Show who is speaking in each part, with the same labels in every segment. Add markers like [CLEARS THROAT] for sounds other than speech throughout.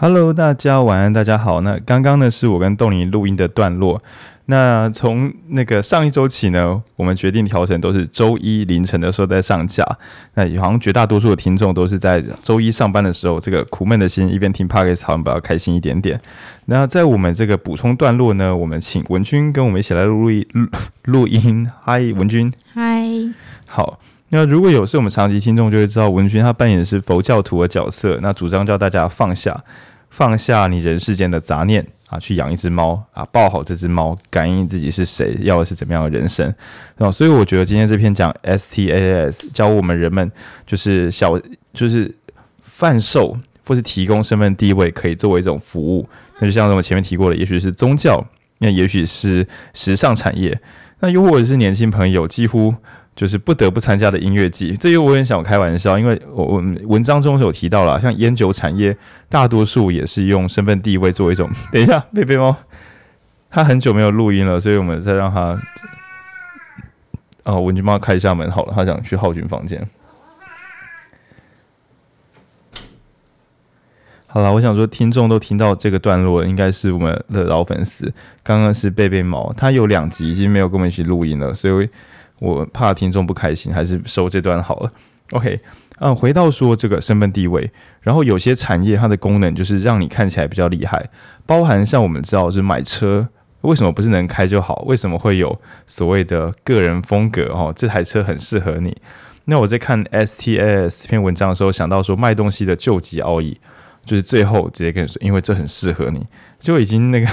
Speaker 1: Hello，大家晚安，大家好。那刚刚呢是我跟豆泥录音的段落。那从那个上一周起呢，我们决定调整都是周一凌晨的时候再上架。那好像绝大多数的听众都是在周一上班的时候，这个苦闷的心一边听 Podcast 好像比较开心一点点。那在我们这个补充段落呢，我们请文君跟我们一起来录音录录音。嗨，文君。
Speaker 2: 嗨。
Speaker 1: 好。那如果有是我们长期听众就会知道，文君他扮演的是佛教徒的角色，那主张叫大家放下。放下你人世间的杂念啊，去养一只猫啊，抱好这只猫，感应自己是谁，要的是怎么样的人生啊？所以我觉得今天这篇讲 STAS 教我们人们就是小就是贩售或是提供身份地位，可以作为一种服务。那就像我们前面提过的，也许是宗教，那也许是时尚产业，那又或者是年轻朋友几乎。就是不得不参加的音乐季，这个我很想开玩笑，因为我我文章中有提到了，像烟酒产业，大多数也是用身份地位作为一种。[LAUGHS] 等一下，贝贝猫，他很久没有录音了，所以我们再让他。哦，文君帮他开一下门好了，他想去浩君房间。好了，我想说，听众都听到这个段落，应该是我们的老粉丝。刚刚是贝贝猫，他有两集已经没有跟我们一起录音了，所以。我怕听众不开心，还是收这段好了。OK，嗯，回到说这个身份地位，然后有些产业它的功能就是让你看起来比较厉害，包含像我们知道是买车，为什么不是能开就好？为什么会有所谓的个人风格？哦，这台车很适合你。那我在看 STAS 这篇文章的时候，想到说卖东西的救急奥义，就是最后直接跟你说，因为这很适合你，就已经那个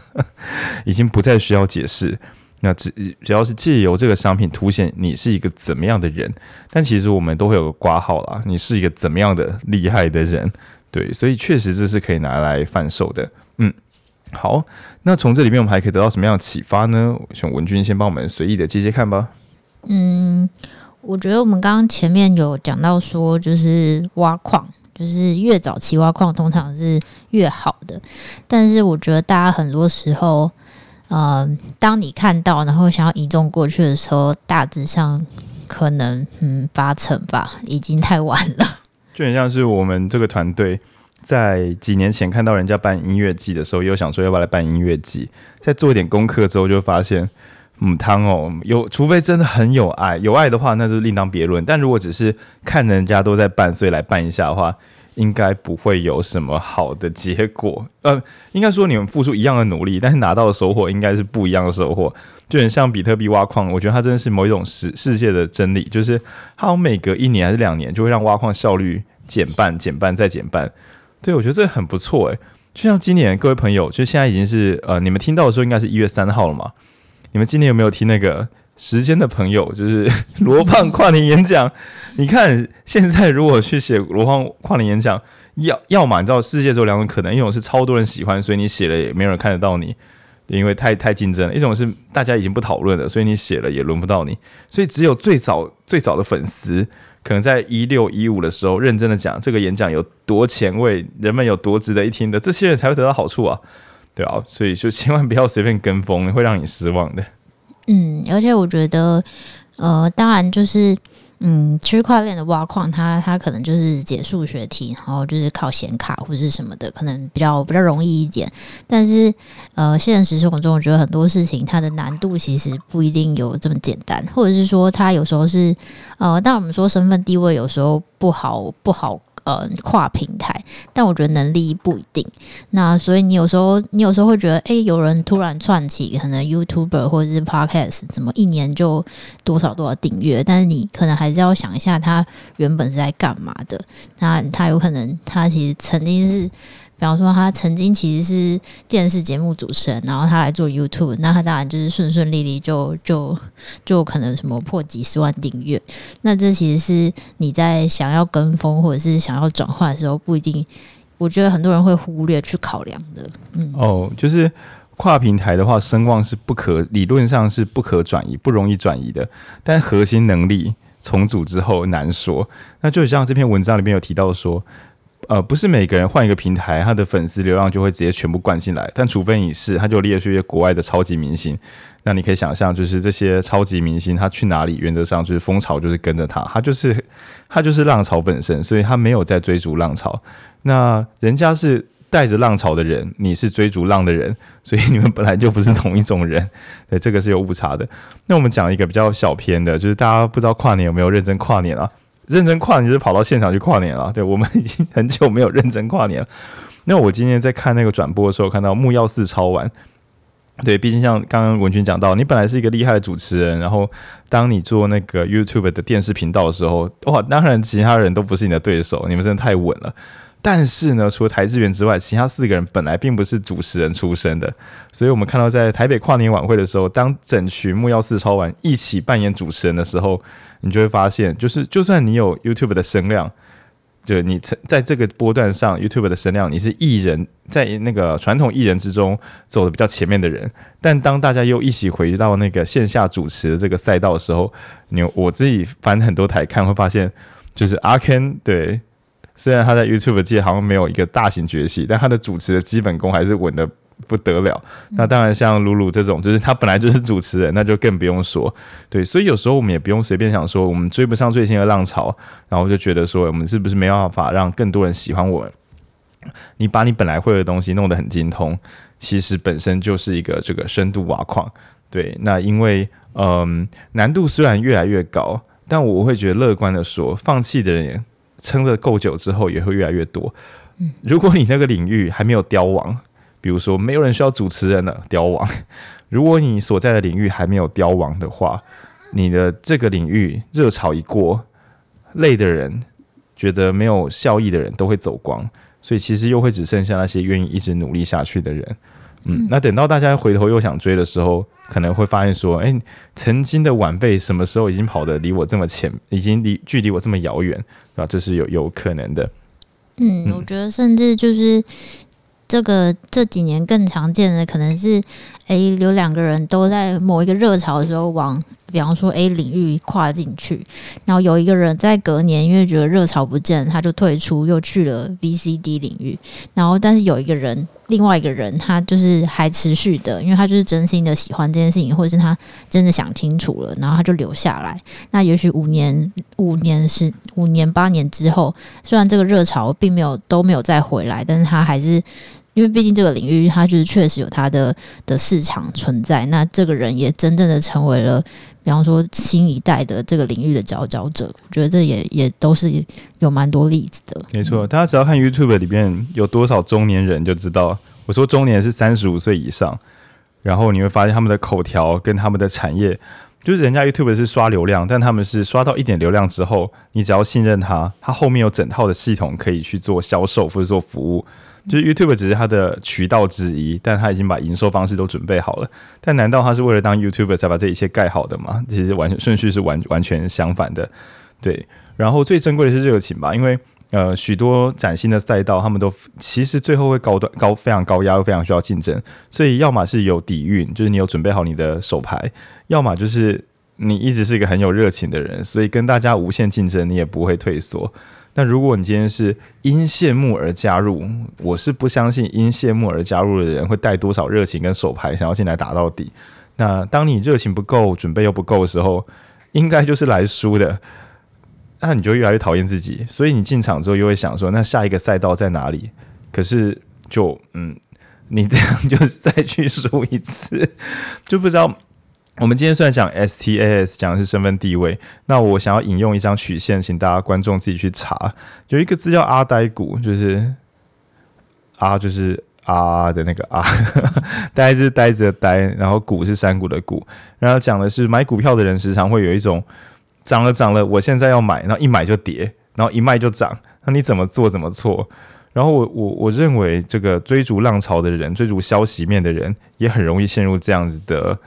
Speaker 1: [LAUGHS] 已经不再需要解释。那只只要是借由这个商品凸显你是一个怎么样的人，但其实我们都会有个挂号啦，你是一个怎么样的厉害的人，对，所以确实这是可以拿来贩售的。嗯，好，那从这里面我们还可以得到什么样的启发呢？请文君先帮我们随意的接接看吧。
Speaker 2: 嗯，我觉得我们刚刚前面有讲到说，就是挖矿，就是越早期挖矿通常是越好的，但是我觉得大家很多时候。嗯，当你看到然后想要移动过去的时候，大致上可能嗯八成吧，已经太晚了。
Speaker 1: 就很像是我们这个团队在几年前看到人家办音乐季的时候，又想说要不要来办音乐季，在做一点功课之后，就发现嗯汤哦，有除非真的很有爱，有爱的话那就另当别论。但如果只是看人家都在办，所以来办一下的话。应该不会有什么好的结果。呃，应该说你们付出一样的努力，但是拿到的收获应该是不一样的收获。就很像比特币挖矿，我觉得它真的是某一种世世界的真理，就是它每隔一年还是两年就会让挖矿效率减半、减半再减半。对，我觉得这很不错诶。就像今年各位朋友，就现在已经是呃，你们听到的时候应该是一月三号了嘛？你们今年有没有听那个？时间的朋友就是 [LAUGHS] 罗胖跨年演讲，你看现在如果去写罗胖跨年演讲，要要么你知道世界只有两种可能，一种是超多人喜欢，所以你写了也没有人看得到你，因为太太竞争了；一种是大家已经不讨论了，所以你写了也轮不到你。所以只有最早最早的粉丝，可能在一六一五的时候认真的讲这个演讲有多前卫，人们有多值得一听的，这些人才会得到好处啊，对啊，所以就千万不要随便跟风，会让你失望的。
Speaker 2: 嗯，而且我觉得，呃，当然就是，嗯，区块链的挖矿，它它可能就是解数学题，然后就是靠显卡或者是什么的，可能比较比较容易一点。但是，呃，现实生活中，我觉得很多事情它的难度其实不一定有这么简单，或者是说，它有时候是，呃，当我们说身份地位有时候不好不好。呃，跨平台，但我觉得能力不一定。那所以你有时候，你有时候会觉得，诶，有人突然串起，可能 YouTuber 或者是 Podcast，怎么一年就多少多少订阅？但是你可能还是要想一下，他原本是在干嘛的？那他有可能，他其实曾经是。比方说，他曾经其实是电视节目主持人，然后他来做 YouTube，那他当然就是顺顺利利就就就可能什么破几十万订阅。那这其实是你在想要跟风或者是想要转换的时候，不一定。我觉得很多人会忽略去考量的。嗯，
Speaker 1: 哦，就是跨平台的话，声望是不可理论上是不可转移、不容易转移的，但核心能力重组之后难说。那就像这篇文章里面有提到说。呃，不是每个人换一个平台，他的粉丝流量就会直接全部灌进来。但除非你是，他就列出一些国外的超级明星。那你可以想象，就是这些超级明星他去哪里，原则上就是风潮就是跟着他，他就是他就是浪潮本身，所以他没有在追逐浪潮。那人家是带着浪潮的人，你是追逐浪的人，所以你们本来就不是同一种人。对，这个是有误差的。那我们讲一个比较小偏的，就是大家不知道跨年有没有认真跨年啊？认真跨年就是跑到现场去跨年了。对，我们已经很久没有认真跨年了。[LAUGHS] 那我今天在看那个转播的时候，看到木曜四超完。对，毕竟像刚刚文君讲到，你本来是一个厉害的主持人，然后当你做那个 YouTube 的电视频道的时候，哇，当然其他人都不是你的对手，你们真的太稳了。但是呢，除了台智源之外，其他四个人本来并不是主持人出身的，所以我们看到在台北跨年晚会的时候，当整群木曜四超玩一起扮演主持人的时候，你就会发现，就是就算你有 YouTube 的声量。就你在在这个波段上，YouTube 的声量，你是艺人，在那个传统艺人之中走的比较前面的人。但当大家又一起回到那个线下主持的这个赛道的时候，你我自己翻很多台看，会发现，就是阿 Ken 对，虽然他在 YouTube 界好像没有一个大型崛起，但他的主持的基本功还是稳的。不得了，那当然像鲁鲁这种，就是他本来就是主持人，那就更不用说。对，所以有时候我们也不用随便想说，我们追不上最新的浪潮，然后就觉得说，我们是不是没办法让更多人喜欢我们？你把你本来会的东西弄得很精通，其实本身就是一个这个深度挖矿。对，那因为嗯，难度虽然越来越高，但我会觉得乐观的说，放弃的人撑得够久之后，也会越来越多。如果你那个领域还没有凋亡。比如说，没有人需要主持人了，凋亡。[LAUGHS] 如果你所在的领域还没有凋亡的话，你的这个领域热潮一过，累的人、觉得没有效益的人都会走光，所以其实又会只剩下那些愿意一直努力下去的人。嗯，嗯，那等到大家回头又想追的时候，可能会发现说，哎，曾经的晚辈什么时候已经跑得离我这么前，已经离距离我这么遥远，啊，这是有有可能的。
Speaker 2: 嗯，我觉得甚至就是。这个这几年更常见的可能是，诶，有两个人都在某一个热潮的时候往，比方说 A 领域跨进去，然后有一个人在隔年因为觉得热潮不见，他就退出，又去了 B、C、D 领域。然后，但是有一个人，另外一个人，他就是还持续的，因为他就是真心的喜欢这件事情，或者是他真的想清楚了，然后他就留下来。那也许五年、五年是五年、八年之后，虽然这个热潮并没有都没有再回来，但是他还是。因为毕竟这个领域，他就是确实有他的的市场存在。那这个人也真正的成为了，比方说新一代的这个领域的佼佼者。我觉得这也也都是有蛮多例子的。
Speaker 1: 没错，大家只要看 YouTube 里面有多少中年人就知道。我说中年是三十五岁以上，然后你会发现他们的口条跟他们的产业，就是人家 YouTube 是刷流量，但他们是刷到一点流量之后，你只要信任他，他后面有整套的系统可以去做销售或者做服务。就是 YouTube 只是它的渠道之一，但他已经把营收方式都准备好了。但难道他是为了当 YouTuber 才把这一切盖好的吗？其实完全顺序是完完全相反的。对，然后最珍贵的是热情吧，因为呃许多崭新的赛道，他们都其实最后会高端高非常高压，又非常需要竞争。所以要么是有底蕴，就是你有准备好你的手牌；要么就是你一直是一个很有热情的人，所以跟大家无限竞争，你也不会退缩。那如果你今天是因羡慕而加入，我是不相信因羡慕而加入的人会带多少热情跟手牌想要进来打到底。那当你热情不够，准备又不够的时候，应该就是来输的。那你就越来越讨厌自己，所以你进场之后又会想说，那下一个赛道在哪里？可是就嗯，你这样就再去输一次，就不知道。我们今天虽然讲 STAS，讲的是身份地位，那我想要引用一张曲线，请大家观众自己去查。有一个字叫阿呆股，就是阿就是啊的那个啊，[LAUGHS] 呆是呆子的呆，然后股是山谷的谷，然后讲的是买股票的人时常会有一种涨了涨了，我现在要买，然后一买就跌，然后一卖就涨，那你怎么做怎么错？然后我我我认为这个追逐浪潮的人，追逐消息面的人，也很容易陷入这样子的。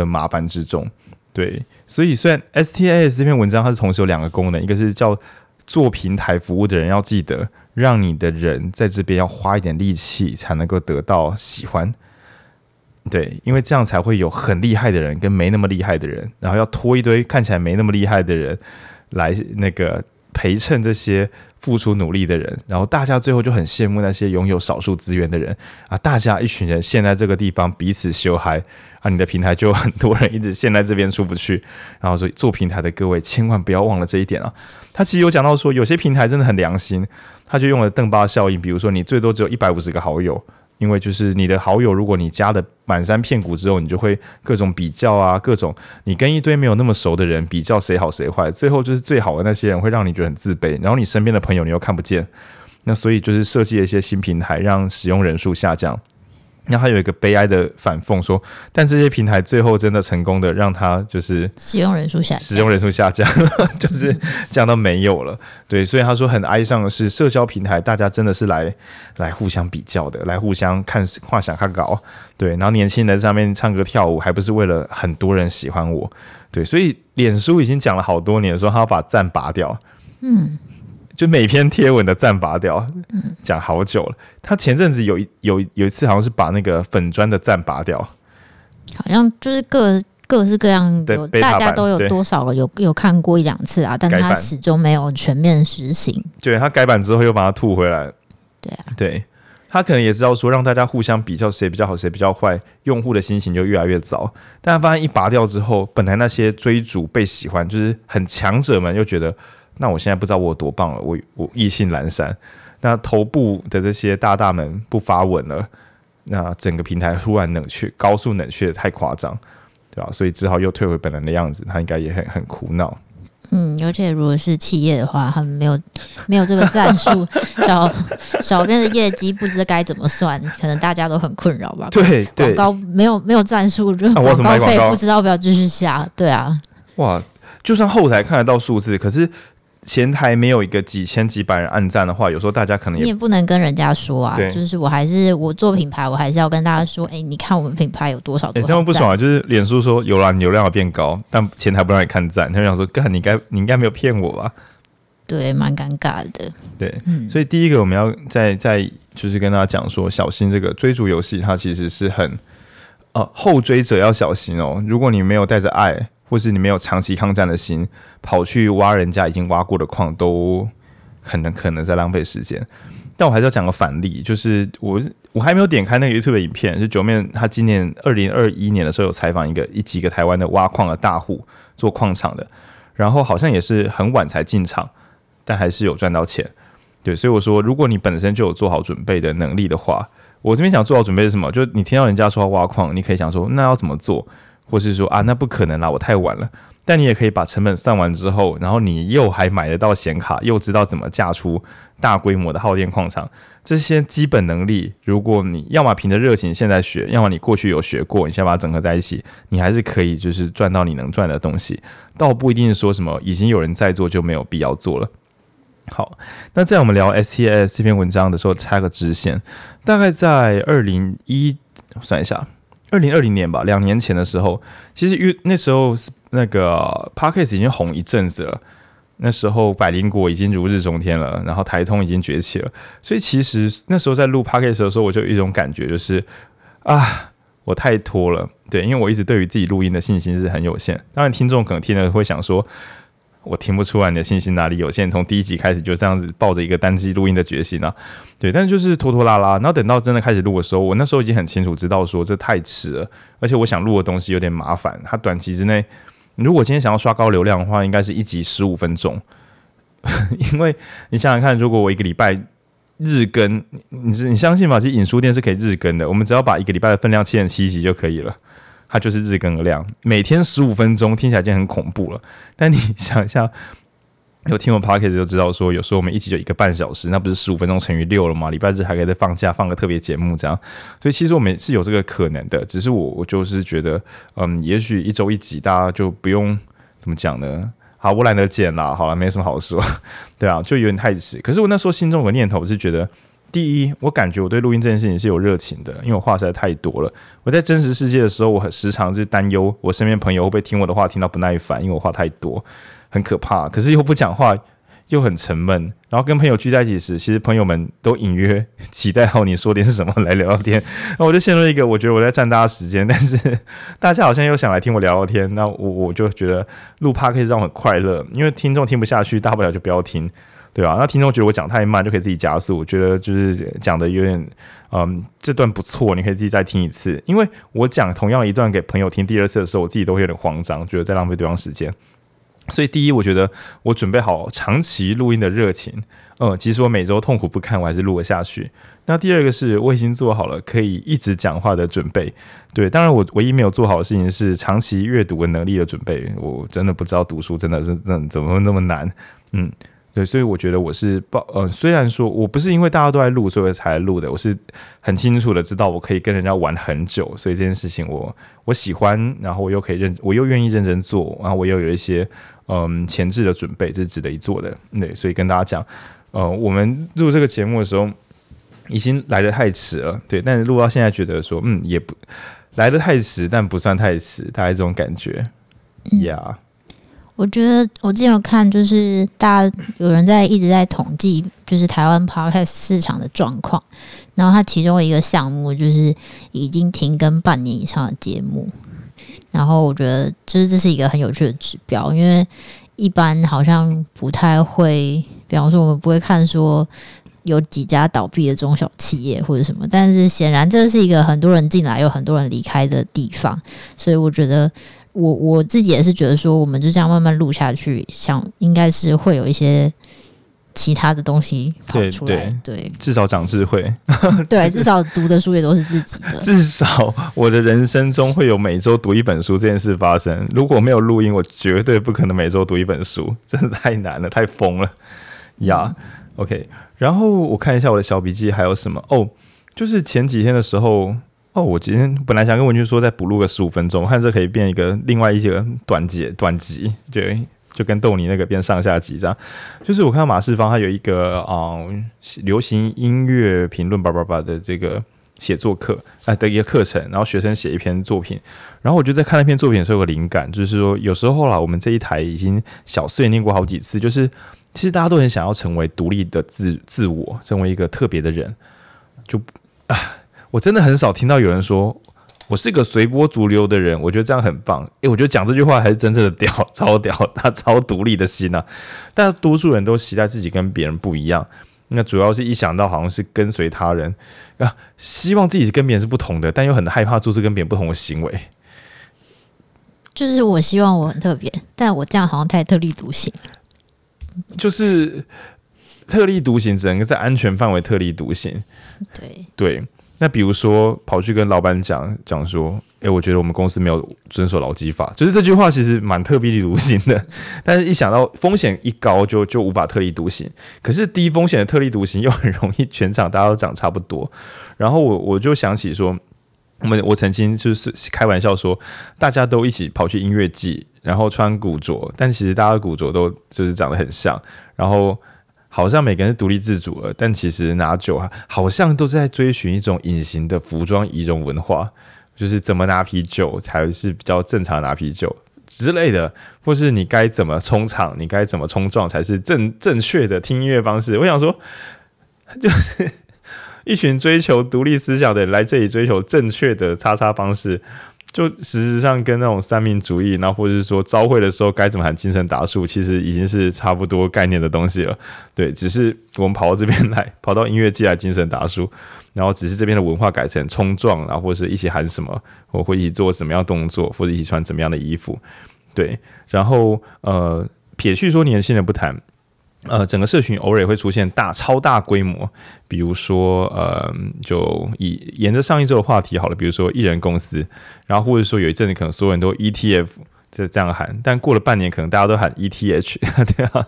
Speaker 1: 的麻烦之中，对，所以虽然 STAS 这篇文章它是同时有两个功能，一个是叫做平台服务的人要记得，让你的人在这边要花一点力气才能够得到喜欢，对，因为这样才会有很厉害的人跟没那么厉害的人，然后要拖一堆看起来没那么厉害的人来那个陪衬这些付出努力的人，然后大家最后就很羡慕那些拥有少数资源的人啊！大家一群人陷在这个地方彼此修嗨啊！你的平台就很多人一直陷在这边出不去，然后所以做平台的各位千万不要忘了这一点啊！他其实有讲到说，有些平台真的很良心，他就用了邓巴效应，比如说你最多只有一百五十个好友。因为就是你的好友，如果你加了满山遍谷之后，你就会各种比较啊，各种你跟一堆没有那么熟的人比较谁好谁坏，最后就是最好的那些人会让你觉得很自卑，然后你身边的朋友你又看不见，那所以就是设计了一些新平台，让使用人数下降。然后还有一个悲哀的反讽说，但这些平台最后真的成功的让他就是
Speaker 2: 使用人数下降，
Speaker 1: 使用人数下降，[LAUGHS] 就是 [LAUGHS] 降到没有了。对，所以他说很哀伤的是，社交平台大家真的是来来互相比较的，来互相看画想看稿。对，然后年轻人在上面唱歌跳舞，还不是为了很多人喜欢我？对，所以脸书已经讲了好多年，说他要把赞拔掉。嗯。就每篇贴文的赞拔掉，讲好久了。他前阵子有一有有一次好像是把那个粉砖的赞拔掉，
Speaker 2: 好像就是各各式各样有大家都有多少个有有看过一两次啊，但他始终没有全面实行。
Speaker 1: 对，他改版之后又把它吐回来。
Speaker 2: 对啊，
Speaker 1: 对他可能也知道说让大家互相比较谁比较好谁比较坏，用户的心情就越来越糟。但他发现一拔掉之后，本来那些追逐被喜欢就是很强者们又觉得。那我现在不知道我有多棒了，我我意兴阑珊。那头部的这些大大们不发文了，那整个平台突然冷却，高速冷却太夸张，对吧？所以只好又退回本来的样子，他应该也很很苦恼。
Speaker 2: 嗯，而且如果是企业的话，他们没有没有这个战术，[LAUGHS] 小小编的业绩不知该怎么算，可能大家都很困扰吧？
Speaker 1: 对，广
Speaker 2: 告没有没有战术，就广告费不知道要不要继续下，对啊。
Speaker 1: 哇，就算后台看得到数字，可是。前台没有一个几千几百人按赞的话，有时候大家可能也
Speaker 2: 你也不能跟人家说啊，就是我还是我做品牌，我还是要跟大家说，哎、欸，你看我们品牌有多少多少。哎、欸，这样不爽啊！就是脸书说有啦，你流量要变高，但前台不让你看赞，他就想说，干你该你应该没有骗我吧？对，蛮尴尬的。对，嗯、所以第一个我们要再再就是跟大家讲说，小心这个追逐游戏，它其实是很呃、啊、后追者要小心哦。如果你没有带着爱。或是你没有长期抗战的心，跑去挖人家已经挖过的矿，都很能可能在浪费时间。但我还是要讲个反例，就是我我还没有点开那个 YouTube 影片，是九面他今年二零二一年的时候有采访一个一几个台湾的挖矿的大户做矿场的，然后好像也是很晚才进场，但还是有赚到钱。对，所以我说，如果你本身就有做好准备的能力的话，我这边想做好准备是什么？就你听到人家说要挖矿，你可以想说，那要怎么做？或是说啊，那不可能啦，我太晚了。但你也可以把成本算完之后，然后你又还买得到显卡，又知道怎么架出大规模的耗电矿场，这些基本能力，如果你要么凭着热情现在学，要么你过去有学过，你先把它整合在一起，你还是可以就是赚到你能赚的东西。倒不一定是说什么已经有人在做就没有必要做了。好，那在我们聊 STS 这篇文章的时候，插个支线，大概在二零一，算一下。二零二零年吧，两年前的时候，其实因那时候那个 Podcast 已经红一阵子了，那时候百灵果已经如日中天了，然后台通已经崛起了，所以其实那时候在录 Podcast 的时候，我就有一种感觉，就是啊，我太拖了，对，因为我一直对于自己录音的信心是很有限，当然听众可能听了会想说。我听不出来你的信心哪里有限，从第一集开始就这样子抱着一个单机录音的决心啊，对，但是就是拖拖拉拉，然后等到真的开始录的时候，我那时候已经很清楚知道说这太迟了，而且我想录的东西有点麻烦，它短期之内，如果今天想要刷高流量的话，应该是一集十五分钟，因为你想想看，如果我一个礼拜日更，你你相信吗？其实影书店是可以日更的，我们只要把一个礼拜的分量切成七集就可以了。它就是日更的量，每天十五分钟，听起来已经很恐怖了。但你想一下，有听我 podcast 就知道说，有时候我们一集就一个半小时，那不是十五分钟乘以六了吗？礼拜日还可以再放假，放个特别节目这样。所以其实我们是有这个可能的，只是我我就是觉得，嗯，也许一周一集，大家就不用怎么讲呢？好，我懒得剪了，好了，没什么好说，对啊，就有点太迟。可是我那时候心中有个念头我是觉得。第一，我感觉我对录音这件事情是有热情的，因为我话实在太多了。我在真实世界的时候，我很时常是担忧我身边朋友会不会听我的话听到不耐烦，因为我话太多，很可怕。可是又不讲话，
Speaker 1: 又很沉闷。然后跟朋友聚在一起时，其实朋友们都隐约期待好你说点什么来聊聊天。那我就陷入一个我觉得我在占大家时间，但是大家好像又想来听我聊聊天。那我我就觉得录 p 可以让我很快乐，因为听众听不下去，大不了就不要听。对吧？那听众觉得我讲太慢，就可以自己加速。我觉得就是讲的有点，嗯，这段不错，你可以自己再听一次。因为我讲同样一段给朋友听第二次的时候，我自己都会有点慌张，觉得在浪费对方时间。所以第一，我觉得我准备好长期录音的热情，嗯，即使我每周痛苦不堪，我还是录了下去。那第二个是我已经做好了可以一直讲话的准备。对，当然我唯一没有做好的事情是长期阅读的能力的准备。我真的不知道读书真的是怎怎么会那么难，嗯。对，所以我觉得我是抱呃，虽然说我不是因为大家都在录，所以才录的，我是很清楚的知道我可以跟人家玩很久，所以这件事情我我喜欢，然后我又可以认，我又愿意认真做，然后我又有一些嗯前置的准备，这是值得一做的。对，所以跟大家讲，呃，我们录这个节目的时候已经来的太迟了，对，但是录到现在觉得说，嗯，也不来的太迟，但不算太迟，大概这种感觉，呀、嗯。
Speaker 2: 我觉得我之前有看，就是大家有人在一直在统计，就是台湾 Podcast 市场的状况。然后它其中一个项目就是已经停更半年以上的节目。然后我觉得，就是这是一个很有趣的指标，因为一般好像不太会，比方说我们不会看说有几家倒闭的中小企业或者什么。但是显然这是一个很多人进来有很多人离开的地方，所以我觉得。我我自己也是觉得说，我们就这样慢慢录下去，想应该是会有一些其他的东西跑出来，对，
Speaker 1: 至少长智慧，[LAUGHS]
Speaker 2: 对，至少读的书也都是自己的。[LAUGHS]
Speaker 1: 至少我的人生中会有每周读一本书这件事发生。如果没有录音，我绝对不可能每周读一本书，真的太难了，太疯了呀。Yeah, OK，然后我看一下我的小笔记还有什么哦，就是前几天的时候。哦，我今天本来想跟文君说再补录个十五分钟，我看这可以变一个另外一个短节短集，对，就跟豆泥那个变上下集这样。就是我看到马世芳他有一个啊、嗯、流行音乐评论叭叭叭的这个写作课啊的一个课程，然后学生写一篇作品，然后我就在看那篇作品的时候有个灵感，就是说有时候啦，我们这一台已经小碎念过好几次，就是其实大家都很想要成为独立的自自我，成为一个特别的人，就啊。我真的很少听到有人说我是个随波逐流的人，我觉得这样很棒。诶，我觉得讲这句话还是真正的屌，[LAUGHS] 超屌，他 [LAUGHS] 超独立的心呐、啊。但多数人都期待自己跟别人不一样，那主要是一想到好像是跟随他人啊，希望自己跟别人是不同的，但又很害怕做出跟别人不同的行为。
Speaker 2: 就是我希望我很特别，但我这样好像太特立独行。
Speaker 1: 就是特立独行，只能在安全范围特立独行。
Speaker 2: 对
Speaker 1: 对。那比如说跑去跟老板讲讲说，诶、我觉得我们公司没有遵守劳基法，就是这句话其实蛮特立独行的，[LAUGHS] 但是一想到风险一高就就无法特立独行，可是低风险的特立独行又很容易全场大家都讲差不多，然后我我就想起说，我们我曾经就是开玩笑说，大家都一起跑去音乐季，然后穿古着，但其实大家的古着都就是长得很像，然后。好像每个人是独立自主的，但其实拿酒啊，好像都是在追寻一种隐形的服装仪容文化，就是怎么拿啤酒才是比较正常拿啤酒之类的，或是你该怎么冲场，你该怎么冲撞才是正正确的听音乐方式。我想说，就是一群追求独立思想的人来这里追求正确的叉叉方式。就事实上跟那种三民主义，然后或者是说朝会的时候该怎么喊精神达数，其实已经是差不多概念的东西了。对，只是我们跑到这边来，[LAUGHS] 跑到音乐季来精神达数，然后只是这边的文化改成冲撞，然后或者是一起喊什么，我会一起做什么样动作，或者一起穿怎么样的衣服。对，然后呃，撇去说年轻人不谈。呃，整个社群偶尔也会出现大超大规模，比如说，呃，就以沿着上一周的话题好了，比如说艺人公司，然后或者说有一阵子可能所有人都 ETF。就这样喊，但过了半年，可能大家都喊 ETH，[LAUGHS] 对啊，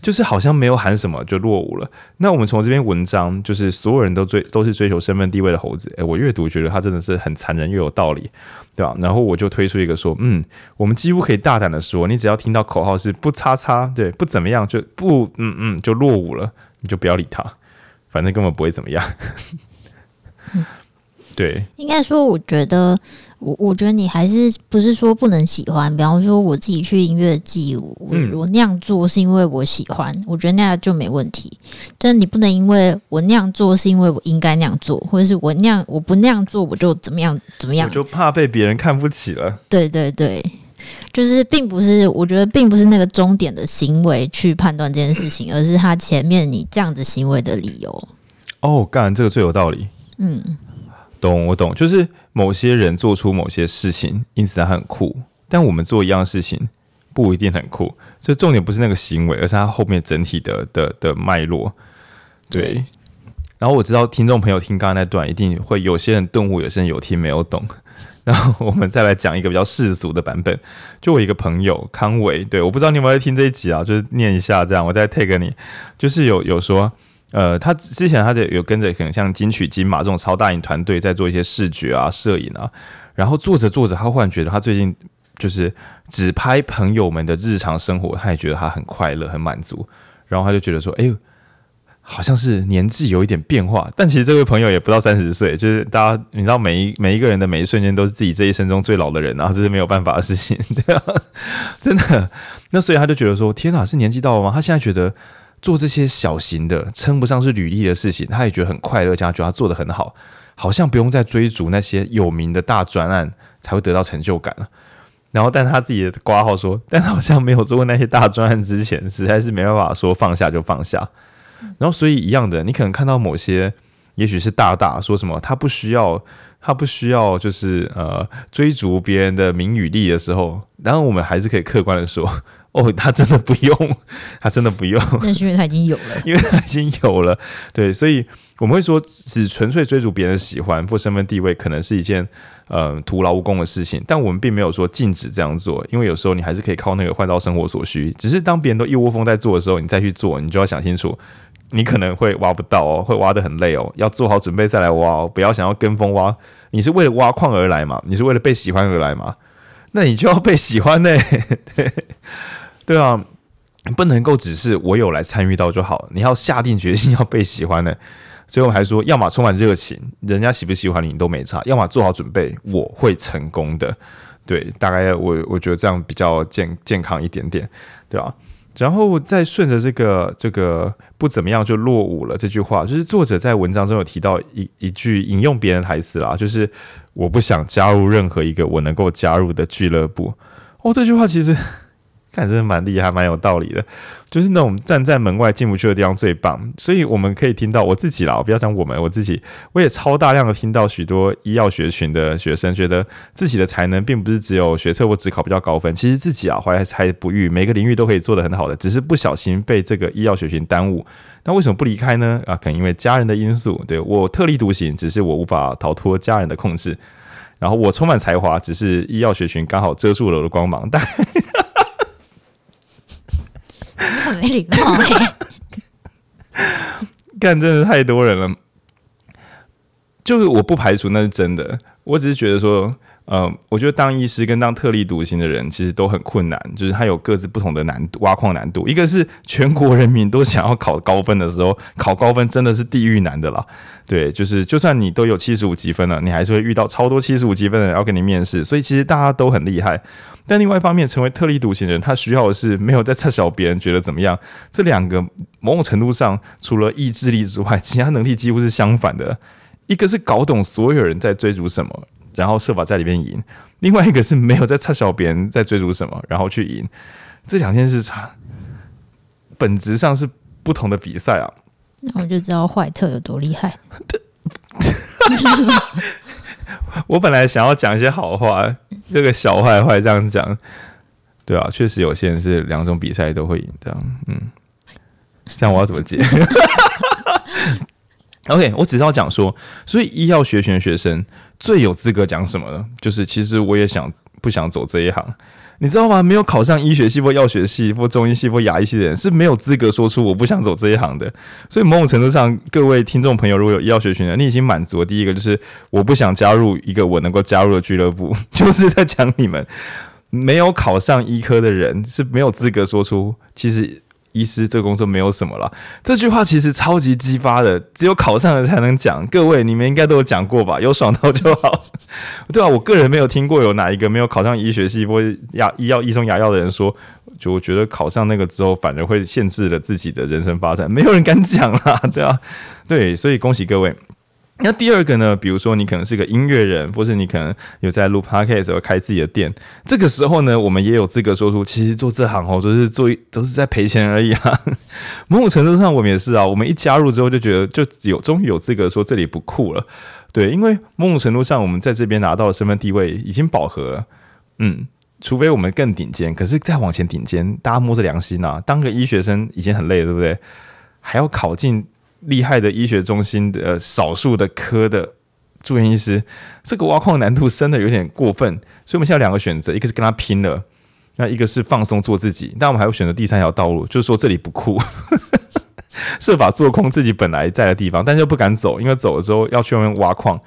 Speaker 1: 就是好像没有喊什么就落伍了。那我们从这篇文章，就是所有人都追都是追求身份地位的猴子，诶，我阅读觉得他真的是很残忍又有道理，对吧？然后我就推出一个说，嗯，我们几乎可以大胆的说，你只要听到口号是不叉叉，对，不怎么样，就不嗯嗯就落伍了，你就不要理他，反正根本不会怎么样。[LAUGHS] 对，
Speaker 2: 应该说，我觉得我我觉得你还是不是说不能喜欢。比方说，我自己去音乐季，我、嗯、我那样做是因为我喜欢，我觉得那样就没问题。但你不能因为我那样做是因为我应该那样做，或者是我那样我不那样做我就怎么样怎么样，
Speaker 1: 我就怕被别人看不起了。
Speaker 2: 对对对，就是并不是，我觉得并不是那个终点的行为去判断这件事情，而是他前面你这样子行为的理由。
Speaker 1: 哦，干这个最有道理。嗯。懂，我懂，就是某些人做出某些事情，因此他很酷，但我们做一样事情不一定很酷，所以重点不是那个行为，而是他后面整体的的的脉络。对，然后我知道听众朋友听刚刚那段，一定会有些人顿悟，有些人有听没有懂。[LAUGHS] 然后我们再来讲一个比较世俗的版本，就我一个朋友康伟，对，我不知道你有没有在听这一集啊，就是念一下这样，我再 take 你，就是有有说。呃，他之前他就有跟着可能像金曲金马这种超大型团队在做一些视觉啊、摄影啊，然后做着做着，他忽然觉得他最近就是只拍朋友们的日常生活，他也觉得他很快乐、很满足，然后他就觉得说，哎呦，好像是年纪有一点变化，但其实这位朋友也不到三十岁，就是大家你知道，每一每一个人的每一瞬间都是自己这一生中最老的人，然后这是没有办法的事情，对啊，真的，那所以他就觉得说，天哪，是年纪到了吗？他现在觉得。做这些小型的称不上是履历的事情，他也觉得很快乐，这样觉他做得很好，好像不用再追逐那些有名的大专案才会得到成就感了。然后，但他自己的挂号说，但好像没有做过那些大专案之前，实在是没办法说放下就放下。然后，所以一样的，你可能看到某些，也许是大大说什么，他不需要，他不需要，就是呃追逐别人的名与利的时候，然后我们还是可以客观的说。哦，他真的不用，他真的不用。[LAUGHS]
Speaker 2: 那是因为他已经有了，[LAUGHS]
Speaker 1: 因为他已经有了。对，所以我们会说，只纯粹追逐别人的喜欢或身份地位，可能是一件呃徒劳无功的事情。但我们并没有说禁止这样做，因为有时候你还是可以靠那个换到生活所需。只是当别人都一窝蜂在做的时候，你再去做，你就要想清楚，你可能会挖不到哦，会挖得很累哦，要做好准备再来挖哦，不要想要跟风挖。你是为了挖矿而来嘛？你是为了被喜欢而来嘛？那你就要被喜欢呢。对。[LAUGHS] 对啊，不能够只是我有来参与到就好，你要下定决心要被喜欢的。[LAUGHS] 最后还说，要么充满热情，人家喜不喜欢你都没差；要么做好准备，我会成功的。对，大概我我觉得这样比较健健康一点点，对吧？然后再顺着这个这个不怎么样就落伍了这句话，就是作者在文章中有提到一一句引用别人台词啦，就是我不想加入任何一个我能够加入的俱乐部。哦，这句话其实。看，真的蛮厉害，蛮有道理的。就是那种站在门外进不去的地方最棒。所以我们可以听到我自己啦，不要讲我们，我自己，我也超大量的听到许多医药学群的学生，觉得自己的才能并不是只有学测或指考比较高分，其实自己啊怀才不遇，每个领域都可以做得很好的，只是不小心被这个医药学群耽误。那为什么不离开呢？啊，可能因为家人的因素。对，我特立独行，只是我无法逃脱家人的控制。然后我充满才华，只是医药学群刚好遮住了我的光芒。但
Speaker 2: 很没礼貌哎！[LAUGHS] [LAUGHS]
Speaker 1: 干真的太多人了，就是我不排除那是真的，我只是觉得说，呃，我觉得当医师跟当特立独行的人其实都很困难，就是他有各自不同的难度，挖矿难度。一个是全国人民都想要考高分的时候，考高分真的是地狱难的啦。[LAUGHS] 对，就是就算你都有七十五级分了，你还是会遇到超多七十五级分的人要跟你面试，所以其实大家都很厉害。但另外一方面，成为特立独行的人，他需要的是没有在测小别人觉得怎么样。这两个某种程度上，除了意志力之外，其他能力几乎是相反的。一个是搞懂所有人在追逐什么，然后设法在里面赢；另外一个是没有在插小别人在追逐什么，然后去赢。这两件事差，本质上是不同的比赛啊。
Speaker 2: 那我就知道坏特有多厉害。[LAUGHS]
Speaker 1: 我本来想要讲一些好话，这个小坏坏这样讲，对啊，确实有些人是两种比赛都会赢这样，嗯，这样我要怎么解？[LAUGHS] OK，我只是要讲说，所以医药学群的学生最有资格讲什么呢？就是其实我也想不想走这一行。你知道吗？没有考上医学系或药学系或中医系或牙医系的人是没有资格说出我不想走这一行的。所以某种程度上，各位听众朋友，如果有医药学群的，你已经满足了第一个，就是我不想加入一个我能够加入的俱乐部，[LAUGHS] 就是在讲你们没有考上医科的人是没有资格说出其实医师这个工作没有什么了。这句话其实超级激发的，只有考上了才能讲。各位你们应该都有讲过吧？有爽到就好，[LAUGHS] 对啊，我个人没有听过有哪一个没有考上医学系或牙医药医生牙药的人说，就我觉得考上那个之后反而会限制了自己的人生发展，没有人敢讲啦，对啊，对，所以恭喜各位。那第二个呢？比如说你可能是个音乐人，或是你可能有在录 podcast 或开自己的店，这个时候呢，我们也有资格说出，其实做这行哦，都是做都是在赔钱而已啊。[LAUGHS] 某种程度上，我们也是啊。我们一加入之后，就觉得就有终于有资格说这里不酷了，对，因为某种程度上，我们在这边拿到的身份地位已经饱和了。嗯，除非我们更顶尖，可是再往前顶尖，大家摸着良心啊，当个医学生已经很累，对不对？还要考进。厉害的医学中心的、少数的科的住院医师，这个挖矿难度真的有点过分，所以我们现在有两个选择，一个是跟他拼了，那一个是放松做自己。但我们还会选择第三条道路，就是说这里不酷，[LAUGHS] 设法做空自己本来在的地方，但是又不敢走，因为走了之后要去外面挖矿，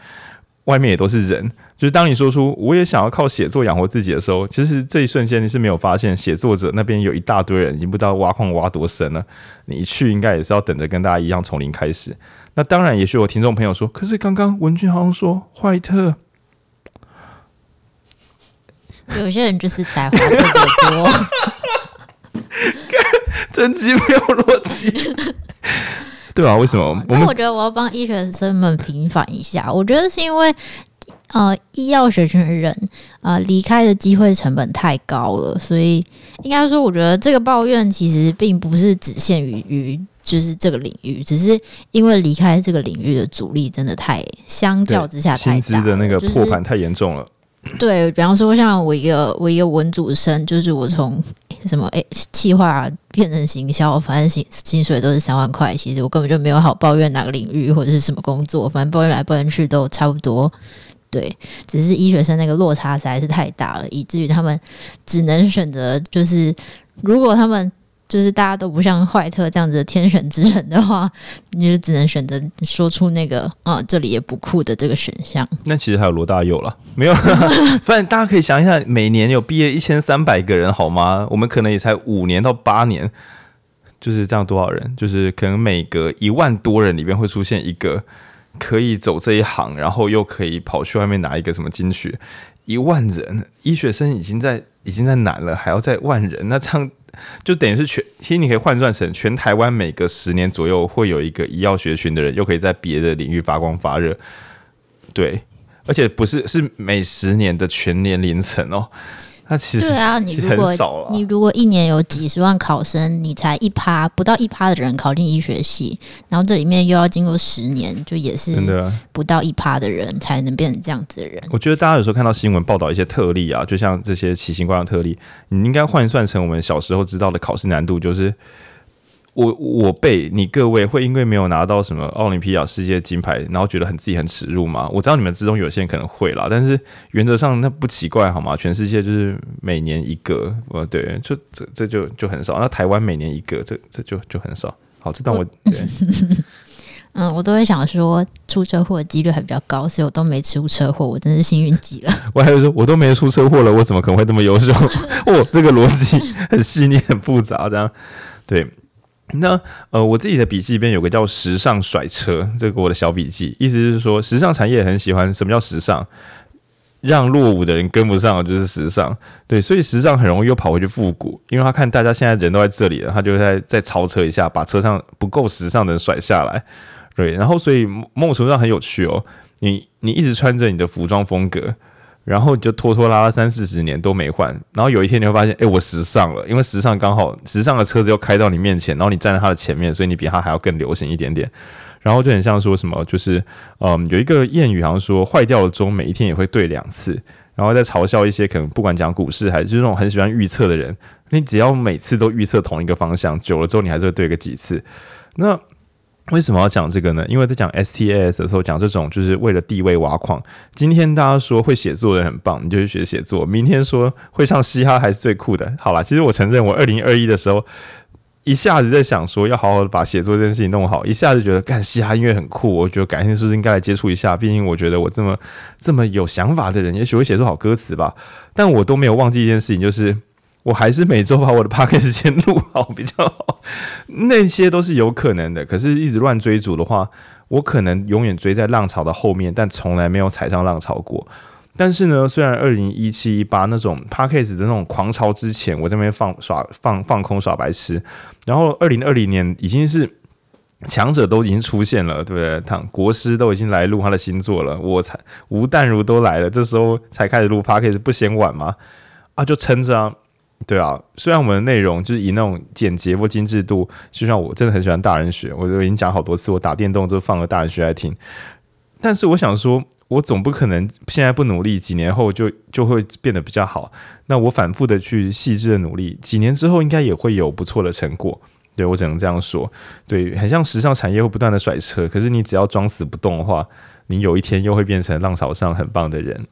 Speaker 1: 外面也都是人。就是当你说出我也想要靠写作养活自己的时候，其实这一瞬间你是没有发现写作者那边有一大堆人已经不知道挖矿挖多深了。你一去应该也是要等着跟大家一样从零开始。那当然也许有听众朋友说，可是刚刚文君好像说坏特，
Speaker 2: 有些人就是才华特别多，[LAUGHS]
Speaker 1: 真机没有逻辑，对啊，为什么？
Speaker 2: 那我觉得我要帮医学生们平反一下，我觉得是因为。呃，医药学群的人，啊，离开的机会成本太高了，所以应该说，我觉得这个抱怨其实并不是只限于于就是这个领域，只是因为离开这个领域的阻力真的太相较之下太大，
Speaker 1: 薪资的那个破盘太严重了。
Speaker 2: 就是、对，比方说像我一个我一个文组生，就是我从什么诶企划变成行销，反正薪薪水都是三万块，其实我根本就没有好抱怨哪个领域或者是什么工作，反正抱怨来抱怨去都差不多。对，只是医学生那个落差实在是太大了，以至于他们只能选择，就是如果他们就是大家都不像坏特这样子的天选之人的话，你就只能选择说出那个啊，这里也不酷的这个选项。
Speaker 1: 那其实还有罗大佑了，没有？[LAUGHS] 反正大家可以想一下，每年有毕业一千三百个人，好吗？我们可能也才五年到八年，就是这样多少人？就是可能每隔一万多人里边会出现一个。可以走这一行，然后又可以跑去外面拿一个什么金学，一万人医学生已经在已经在难了，还要再万人，那这样就等于是全，其实你可以换算成全台湾每隔十年左右会有一个医药学群的人，又可以在别的领域发光发热，对，而且不是是每十年的全年龄层哦。那其实
Speaker 2: 对啊，你如果你如果一年有几十万考生，你才一趴不到一趴的人考进医学系，然后这里面又要经过十年，就也是不到一趴的人才能变成这样子的人。
Speaker 1: 我觉得大家有时候看到新闻报道一些特例啊，就像这些奇形怪状特例，你应该换算成我们小时候知道的考试难度，就是。我我被你各位会因为没有拿到什么奥林匹亚世界金牌，然后觉得很自己很耻辱吗？我知道你们之中有些人可能会啦，但是原则上那不奇怪好吗？全世界就是每年一个，呃，对，就这这就就很少。那台湾每年一个，这这就就很少。好，这当我，我对，[LAUGHS]
Speaker 2: 嗯，我都会想说出车祸的几率还比较高，所以我都没出车祸，我真是幸运极了。[LAUGHS]
Speaker 1: 我还会说，我都没出车祸了，我怎么可能会这么优秀？[LAUGHS] 哦，这个逻辑很细腻、很复杂，这样对。那呃，我自己的笔记里边有个叫“时尚甩车”，这个我的小笔记，意思是说，时尚产业很喜欢什么叫时尚，让落伍的人跟不上就是时尚，对，所以时尚很容易又跑回去复古，因为他看大家现在人都在这里了，他就在再超车一下，把车上不够时尚的人甩下来，对，然后所以某种程度上很有趣哦，你你一直穿着你的服装风格。然后你就拖拖拉拉三四十年都没换，然后有一天你会发现，哎，我时尚了，因为时尚刚好时尚的车子又开到你面前，然后你站在它的前面，所以你比它还要更流行一点点。然后就很像说什么，就是嗯，有一个谚语好像说，坏掉的钟每一天也会对两次，然后在嘲笑一些可能不管讲股市还是就是那种很喜欢预测的人，你只要每次都预测同一个方向，久了之后你还是会对个几次，那。为什么要讲这个呢？因为在讲 STAS 的时候，讲这种就是为了地位挖矿。今天大家说会写作的很棒，你就去学写作；明天说会唱嘻哈还是最酷的。好啦，其实我承认，我二零二一的时候一下子在想说要好好把写作这件事情弄好，一下子觉得干嘻哈音乐很酷，我觉得改天是不是应该来接触一下？毕竟我觉得我这么这么有想法的人，也许会写出好歌词吧。但我都没有忘记一件事情，就是。我还是每周把我的 [LAUGHS] podcast 先录好比较好。那些都是有可能的，可是一直乱追逐的话，我可能永远追在浪潮的后面，但从来没有踩上浪潮过。但是呢，虽然二零一七一八那种 podcast 的那种狂潮之前，我在那边放耍放放空耍白痴，然后二零二零年已经是强者都已经出现了，对不对？他国师都已经来录他的新作了，我才吴淡如都来了，这时候才开始录 podcast 不嫌晚吗？啊，就撑着啊，对啊。虽然我们的内容就是以那种简洁或精致度，就像我真的很喜欢大人学，我都已经讲好多次，我打电动就放个大人学来听，但是我想说。我总不可能现在不努力，几年后就就会变得比较好。那我反复的去细致的努力，几年之后应该也会有不错的成果。对，我只能这样说。对，很像时尚产业会不断的甩车，可是你只要装死不动的话，你有一天又会变成浪潮上很棒的人。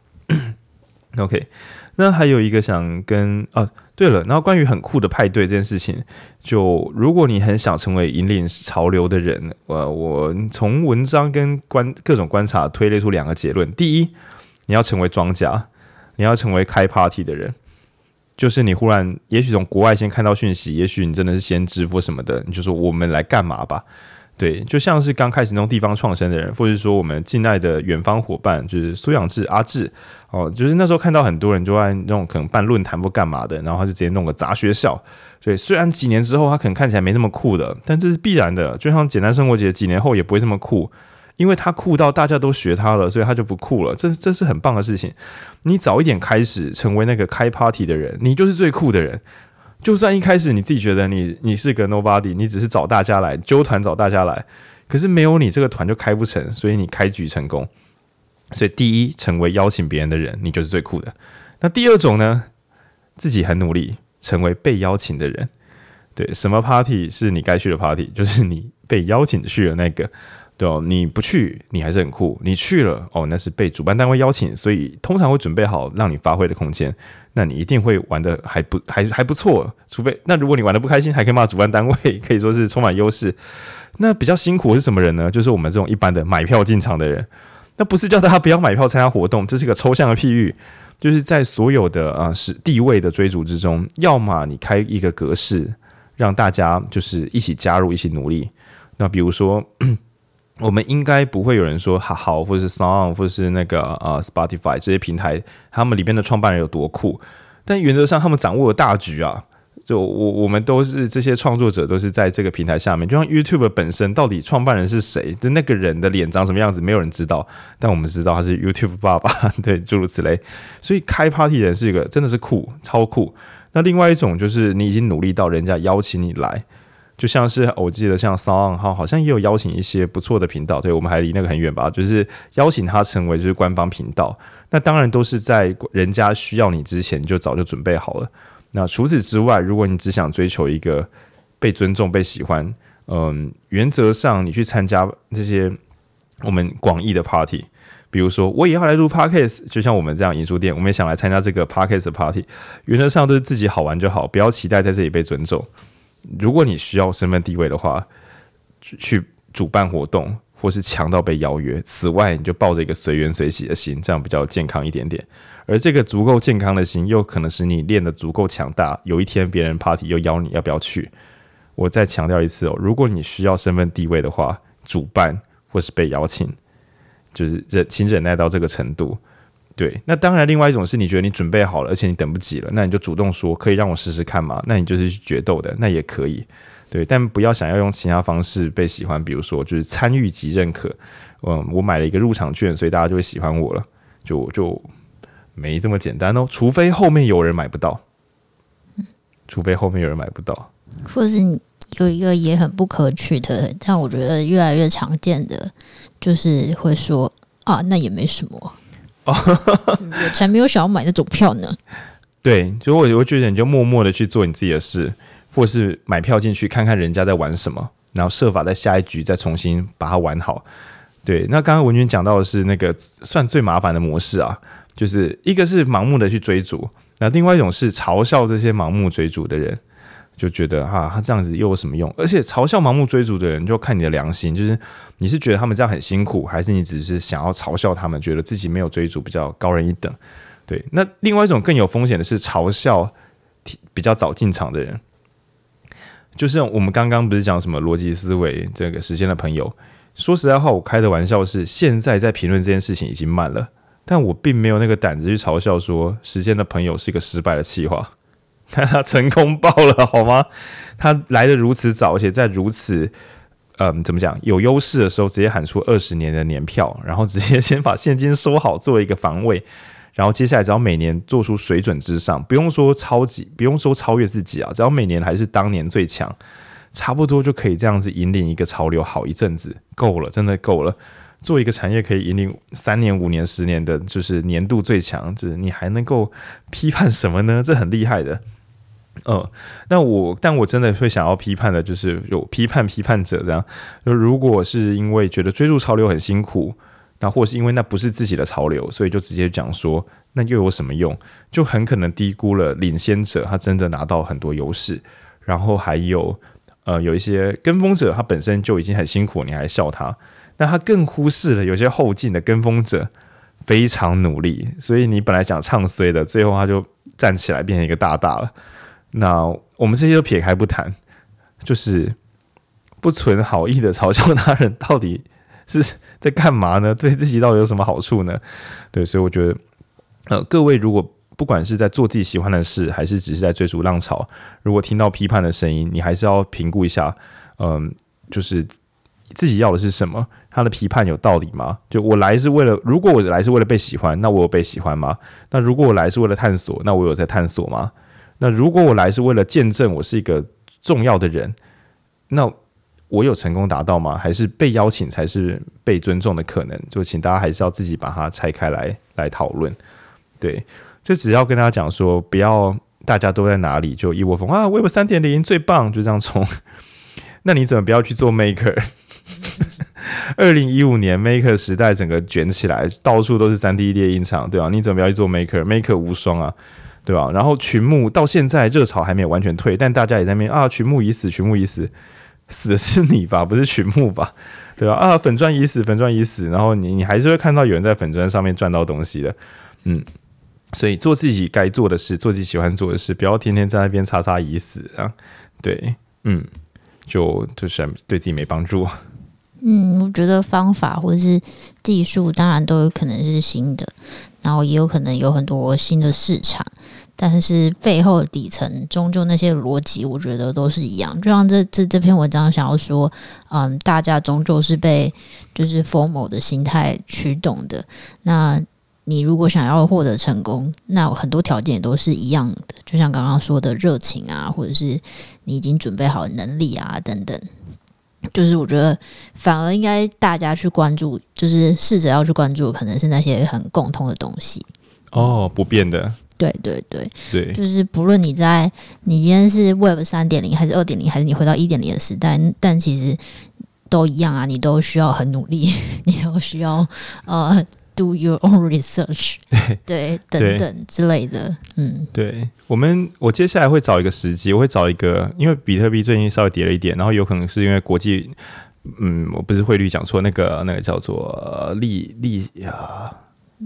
Speaker 1: [CLEARS THROAT] OK。那还有一个想跟啊，对了，然后关于很酷的派对这件事情，就如果你很想成为引领潮流的人，呃，我从文章跟观各种观察推列出两个结论：第一，你要成为庄家，你要成为开 party 的人，就是你忽然也许从国外先看到讯息，也许你真的是先知或什么的，你就说我们来干嘛吧。对，就像是刚开始弄地方创生的人，或者说我们敬爱的远方伙伴，就是苏养志阿志哦，就是那时候看到很多人就在那种可能办论坛或干嘛的，然后他就直接弄个杂学校。所以虽然几年之后他可能看起来没那么酷的，但这是必然的。就像简单生活节，几年后也不会这么酷，因为他酷到大家都学他了，所以他就不酷了。这这是很棒的事情。你早一点开始成为那个开 party 的人，你就是最酷的人。就算一开始你自己觉得你你是个 nobody，你只是找大家来揪团找大家来，可是没有你这个团就开不成，所以你开局成功。所以第一，成为邀请别人的人，你就是最酷的。那第二种呢，自己很努力，成为被邀请的人。对，什么 party 是你该去的 party，就是你被邀请去的那个。对哦，你不去，你还是很酷；你去了，哦，那是被主办单位邀请，所以通常会准备好让你发挥的空间。那你一定会玩得还不还还不错，除非那如果你玩得不开心，还可以骂主办单位，可以说是充满优势。[LAUGHS] 那比较辛苦是什么人呢？就是我们这种一般的买票进场的人。那不是叫大家不要买票参加活动，这是一个抽象的譬喻，就是在所有的啊是地位的追逐之中，要么你开一个格式，让大家就是一起加入，一起努力。那比如说。我们应该不会有人说好好，或者是 SoundOn，或者是那个呃 Spotify 这些平台，他们里边的创办人有多酷？但原则上，他们掌握了大局啊。就我我们都是这些创作者，都是在这个平台下面。就像 YouTube 本身，到底创办人是谁？就那个人的脸长什么样子，没有人知道。但我们知道他是 YouTube 爸爸，[LAUGHS] 对，诸如此类。所以开 Party 人是一个真的是酷，超酷。那另外一种就是你已经努力到人家邀请你来。就像是我记得像 SoundOn 哈，好像也有邀请一些不错的频道，对，我们还离那个很远吧，就是邀请他成为就是官方频道。那当然都是在人家需要你之前就早就准备好了。那除此之外，如果你只想追求一个被尊重、被喜欢，嗯，原则上你去参加这些我们广义的 party，比如说我也要来录 parkes，就像我们这样影书店，我们也想来参加这个 parkes party，原则上都是自己好玩就好，不要期待在这里被尊重。如果你需要身份地位的话，去主办活动或是强到被邀约。此外，你就抱着一个随缘随喜的心，这样比较健康一点点。而这个足够健康的心，又可能使你练得足够强大。有一天别人 party 又邀你，要不要去？我再强调一次哦，如果你需要身份地位的话，主办或是被邀请，就是忍，请忍耐到这个程度。对，那当然，另外一种是你觉得你准备好了，而且你等不及了，那你就主动说可以让我试试看嘛？那你就是去决斗的，那也可以。对，但不要想要用其他方式被喜欢，比如说就是参与及认可。嗯，我买了一个入场券，所以大家就会喜欢我了，就就没这么简单哦。除非后面有人买不到，除非后面有人买不到，
Speaker 2: 或是有一个也很不可取的，但我觉得越来越常见的，就是会说啊，那也没什么。哦，[LAUGHS] 我才没有想要买那种票呢。
Speaker 1: 对，就我我觉得你就默默的去做你自己的事，或是买票进去看看人家在玩什么，然后设法在下一局再重新把它玩好。对，那刚刚文君讲到的是那个算最麻烦的模式啊，就是一个是盲目的去追逐，那另外一种是嘲笑这些盲目追逐的人。就觉得哈，他这样子又有什么用？而且嘲笑盲目追逐的人，就看你的良心，就是你是觉得他们这样很辛苦，还是你只是想要嘲笑他们，觉得自己没有追逐比较高人一等？对，那另外一种更有风险的是嘲笑比较早进场的人。就是我们刚刚不是讲什么逻辑思维这个时间的朋友，说实在话，我开的玩笑是现在在评论这件事情已经慢了，但我并没有那个胆子去嘲笑说时间的朋友是一个失败的计划，[LAUGHS] 他成功爆了好吗？他来得如此早，而且在如此嗯怎么讲有优势的时候，直接喊出二十年的年票，然后直接先把现金收好，作为一个防卫。然后接下来只要每年做出水准之上，不用说超级，不用说超越自己啊，只要每年还是当年最强，差不多就可以这样子引领一个潮流好一阵子，够了，真的够了。做一个产业可以引领三年、五年、十年的，就是年度最强，就是你还能够批判什么呢？这很厉害的。嗯，那我但我真的会想要批判的，就是有批判批判者这样，就如果是因为觉得追逐潮流很辛苦。那或是因为那不是自己的潮流，所以就直接讲说，那又有什么用？就很可能低估了领先者，他真的拿到很多优势。然后还有，呃，有一些跟风者，他本身就已经很辛苦，你还笑他，那他更忽视了有些后进的跟风者非常努力，所以你本来想唱衰的，最后他就站起来变成一个大大了。那我们这些都撇开不谈，就是不存好意的嘲笑他人，到底是。在干嘛呢？对自己到底有什么好处呢？对，所以我觉得，呃，各位如果不管是在做自己喜欢的事，还是只是在追逐浪潮，如果听到批判的声音，你还是要评估一下，嗯、就是自己要的是什么？他的批判有道理吗？就我来是为了，如果我来是为了被喜欢，那我有被喜欢吗？那如果我来是为了探索，那我有在探索吗？那如果我来是为了见证我是一个重要的人，那我有成功达到吗？还是被邀请才是被尊重的可能？就请大家还是要自己把它拆开来来讨论。对，这只要跟大家讲说，不要大家都在哪里就一窝蜂啊，Web 三点零最棒，就这样冲。[LAUGHS] 那你怎么不要去做 Maker？[LAUGHS] 二零一五年 Maker 时代整个卷起来，到处都是三 D 列印厂，对吧？你怎么不要去做 Maker？Maker 无双啊，对吧？然后群募到现在热潮还没有完全退，但大家也在那边啊，群募已死，群募已死。死的是你吧，不是群募吧？对吧？啊，粉钻已死，粉钻已死，然后你你还是会看到有人在粉钻上面赚到东西的，嗯，所以做自己该做的事，做自己喜欢做的事，不要天天在那边叉叉已死啊，对，嗯，就就是对自己没帮助。
Speaker 2: 嗯，我觉得方法或者是技术，当然都有可能是新的，然后也有可能有很多新的市场。但是背后底层终究那些逻辑，我觉得都是一样。就像这这这篇文章想要说，嗯，大家终究是被就是 FOMO 的心态驱动的。那你如果想要获得成功，那很多条件也都是一样的。就像刚刚说的热情啊，或者是你已经准备好能力啊等等。就是我觉得反而应该大家去关注，就是试着要去关注，可能是那些很共通的东西。
Speaker 1: 哦，不变的。
Speaker 2: 对对对，
Speaker 1: 对，
Speaker 2: 就是不论你在你今天是 Web 三点零还是二点零，还是你回到一点零的时代，但其实都一样啊，你都需要很努力，[LAUGHS] 你都需要呃 do your own research，[LAUGHS] 对，对，等等之类的，嗯，
Speaker 1: 对我们，我接下来会找一个时机，我会找一个，因为比特币最近稍微跌了一点，然后有可能是因为国际，嗯，我不是汇率讲错，那个那个叫做利利呀。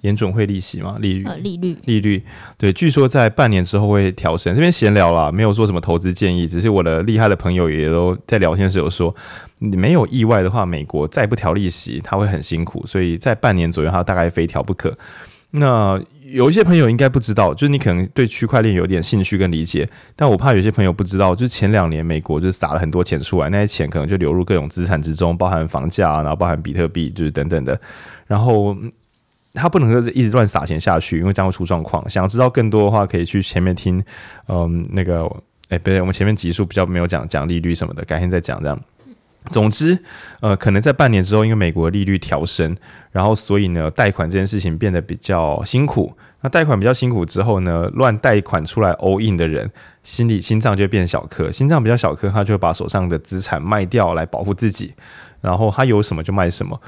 Speaker 1: 联准会利息嘛，利率，
Speaker 2: 呃，利率，
Speaker 1: 利率，对，据说在半年之后会调升。这边闲聊啦，没有做什么投资建议，只是我的厉害的朋友也都在聊天时有说，你没有意外的话，美国再不调利息，他会很辛苦，所以在半年左右，他大概非调不可。那有一些朋友应该不知道，就是你可能对区块链有点兴趣跟理解，但我怕有些朋友不知道，就是前两年美国就撒了很多钱出来，那些钱可能就流入各种资产之中，包含房价，然后包含比特币，就是等等的，然后。他不能就是一直乱撒钱下去，因为这样会出状况。想要知道更多的话，可以去前面听，嗯，那个，哎、欸，不对，我们前面集数比较没有讲讲利率什么的，改天再讲这样。总之，呃，可能在半年之后，因为美国利率调升，然后所以呢，贷款这件事情变得比较辛苦。那贷款比较辛苦之后呢，乱贷款出来 all in 的人，心里心脏就会变小颗，心脏比较小颗，他就会把手上的资产卖掉来保护自己，然后他有什么就卖什么，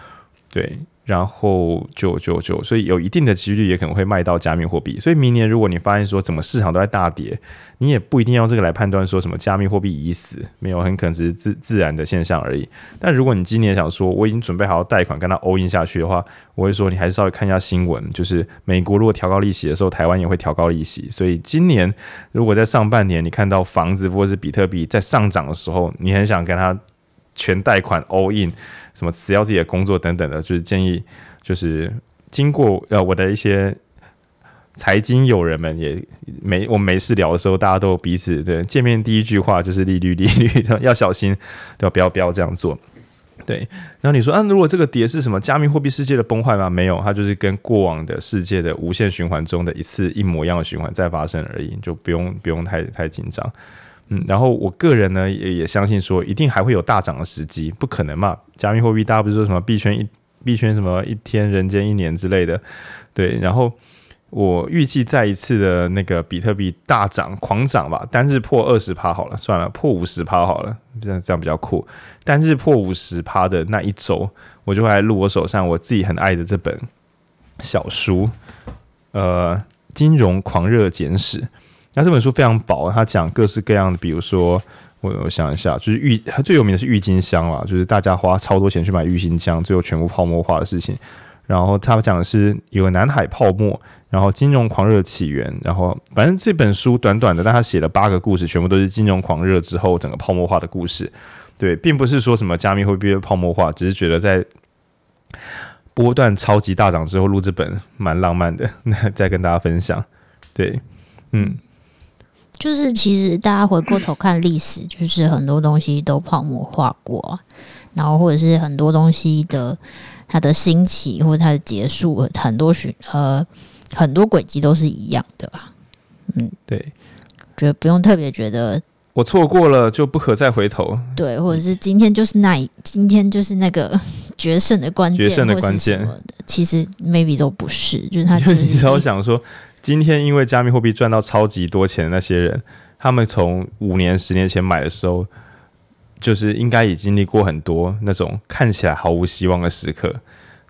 Speaker 1: 对。然后就就就，所以有一定的几率也可能会卖到加密货币。所以明年如果你发现说怎么市场都在大跌，你也不一定要这个来判断说什么加密货币已死，没有，很可能只是自自然的现象而已。但如果你今年想说我已经准备好贷款跟他 all in 下去的话，我会说你还是稍微看一下新闻，就是美国如果调高利息的时候，台湾也会调高利息。所以今年如果在上半年你看到房子或者是比特币在上涨的时候，你很想跟他全贷款 all in。什么辞掉自己的工作等等的，就是建议，就是经过呃我的一些财经友人们也没我没事聊的时候，大家都彼此对见面第一句话就是利率利率 [LAUGHS] 要小心，对吧？不要不要这样做。对，然后你说啊，如果这个跌是什么加密货币世界的崩坏吗？没有，它就是跟过往的世界的无限循环中的一次一模一样的循环再发生而已，就不用不用太太紧张。嗯，然后我个人呢也也相信说，一定还会有大涨的时机，不可能嘛？加密货币大家不是说什么币圈一币圈什么一天人间一年之类的，对。然后我预计再一次的那个比特币大涨狂涨吧，单日破二十趴好了，算了，破五十趴好了，这样这样比较酷。单日破五十趴的那一周，我就会来录我手上我自己很爱的这本小书，呃，《金融狂热简史》。那这本书非常薄，它讲各式各样的，比如说我我想一下，就是郁，它最有名的是郁金香啦，就是大家花超多钱去买郁金香，最后全部泡沫化的事情。然后他讲的是有个南海泡沫，然后金融狂热的起源，然后反正这本书短短的，但他写了八个故事，全部都是金融狂热之后整个泡沫化的故事。对，并不是说什么加密货币泡沫化，只是觉得在波段超级大涨之后录这本蛮浪漫的，那再跟大家分享。对，嗯。
Speaker 2: 就是其实大家回过头看历史，就是很多东西都泡沫化过，然后或者是很多东西的它的兴起或者它的结束，很多循呃很多轨迹都是一样的吧。嗯，
Speaker 1: 对，
Speaker 2: 觉得不用特别觉得
Speaker 1: 我错过了就不可再回头，
Speaker 2: 对，或者是今天就是那一今天就是那个 [LAUGHS] 决胜的关键，决胜的关键，其实 maybe 都不是，就是他
Speaker 1: 就 [LAUGHS] 你知道想说。今天因为加密货币赚到超级多钱的那些人，他们从五年、十年前买的时候，就是应该也经历过很多那种看起来毫无希望的时刻。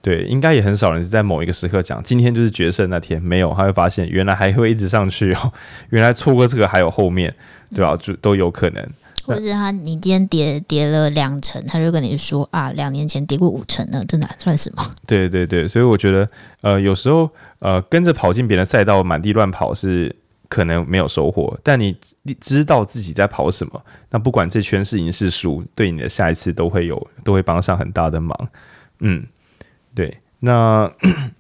Speaker 1: 对，应该也很少人是在某一个时刻讲今天就是决胜那天，没有，他会发现原来还会一直上去哦，[LAUGHS] 原来错过这个还有后面，对吧？就都有可能。
Speaker 2: 或者是他，你今天跌跌了两成，他就跟你说啊，两年前跌过五成呢，这哪算什么？[LAUGHS]
Speaker 1: 对对对，所以我觉得，呃，有时候呃，跟着跑进别人的赛道，满地乱跑是可能没有收获，但你你知道自己在跑什么，那不管这圈是赢是输，对你的下一次都会有，都会帮上很大的忙。嗯，对。那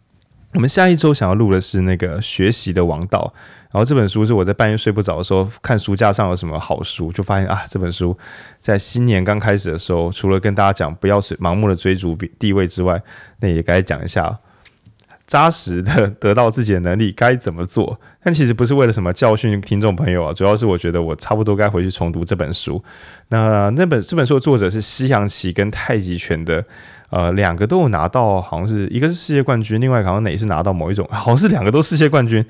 Speaker 1: [CLEARS THROAT] 我们下一周想要录的是那个学习的王道。然后这本书是我在半夜睡不着的时候看书架上有什么好书，就发现啊，这本书在新年刚开始的时候，除了跟大家讲不要盲目的追逐地位之外，那也该讲一下扎实的得到自己的能力该怎么做。但其实不是为了什么教训听众朋友啊，主要是我觉得我差不多该回去重读这本书。那那本这本书的作者是西洋棋跟太极拳的。呃，两个都有拿到，好像是一个是世界冠军，另外好像哪是拿到某一种，好像是两个都世界冠军。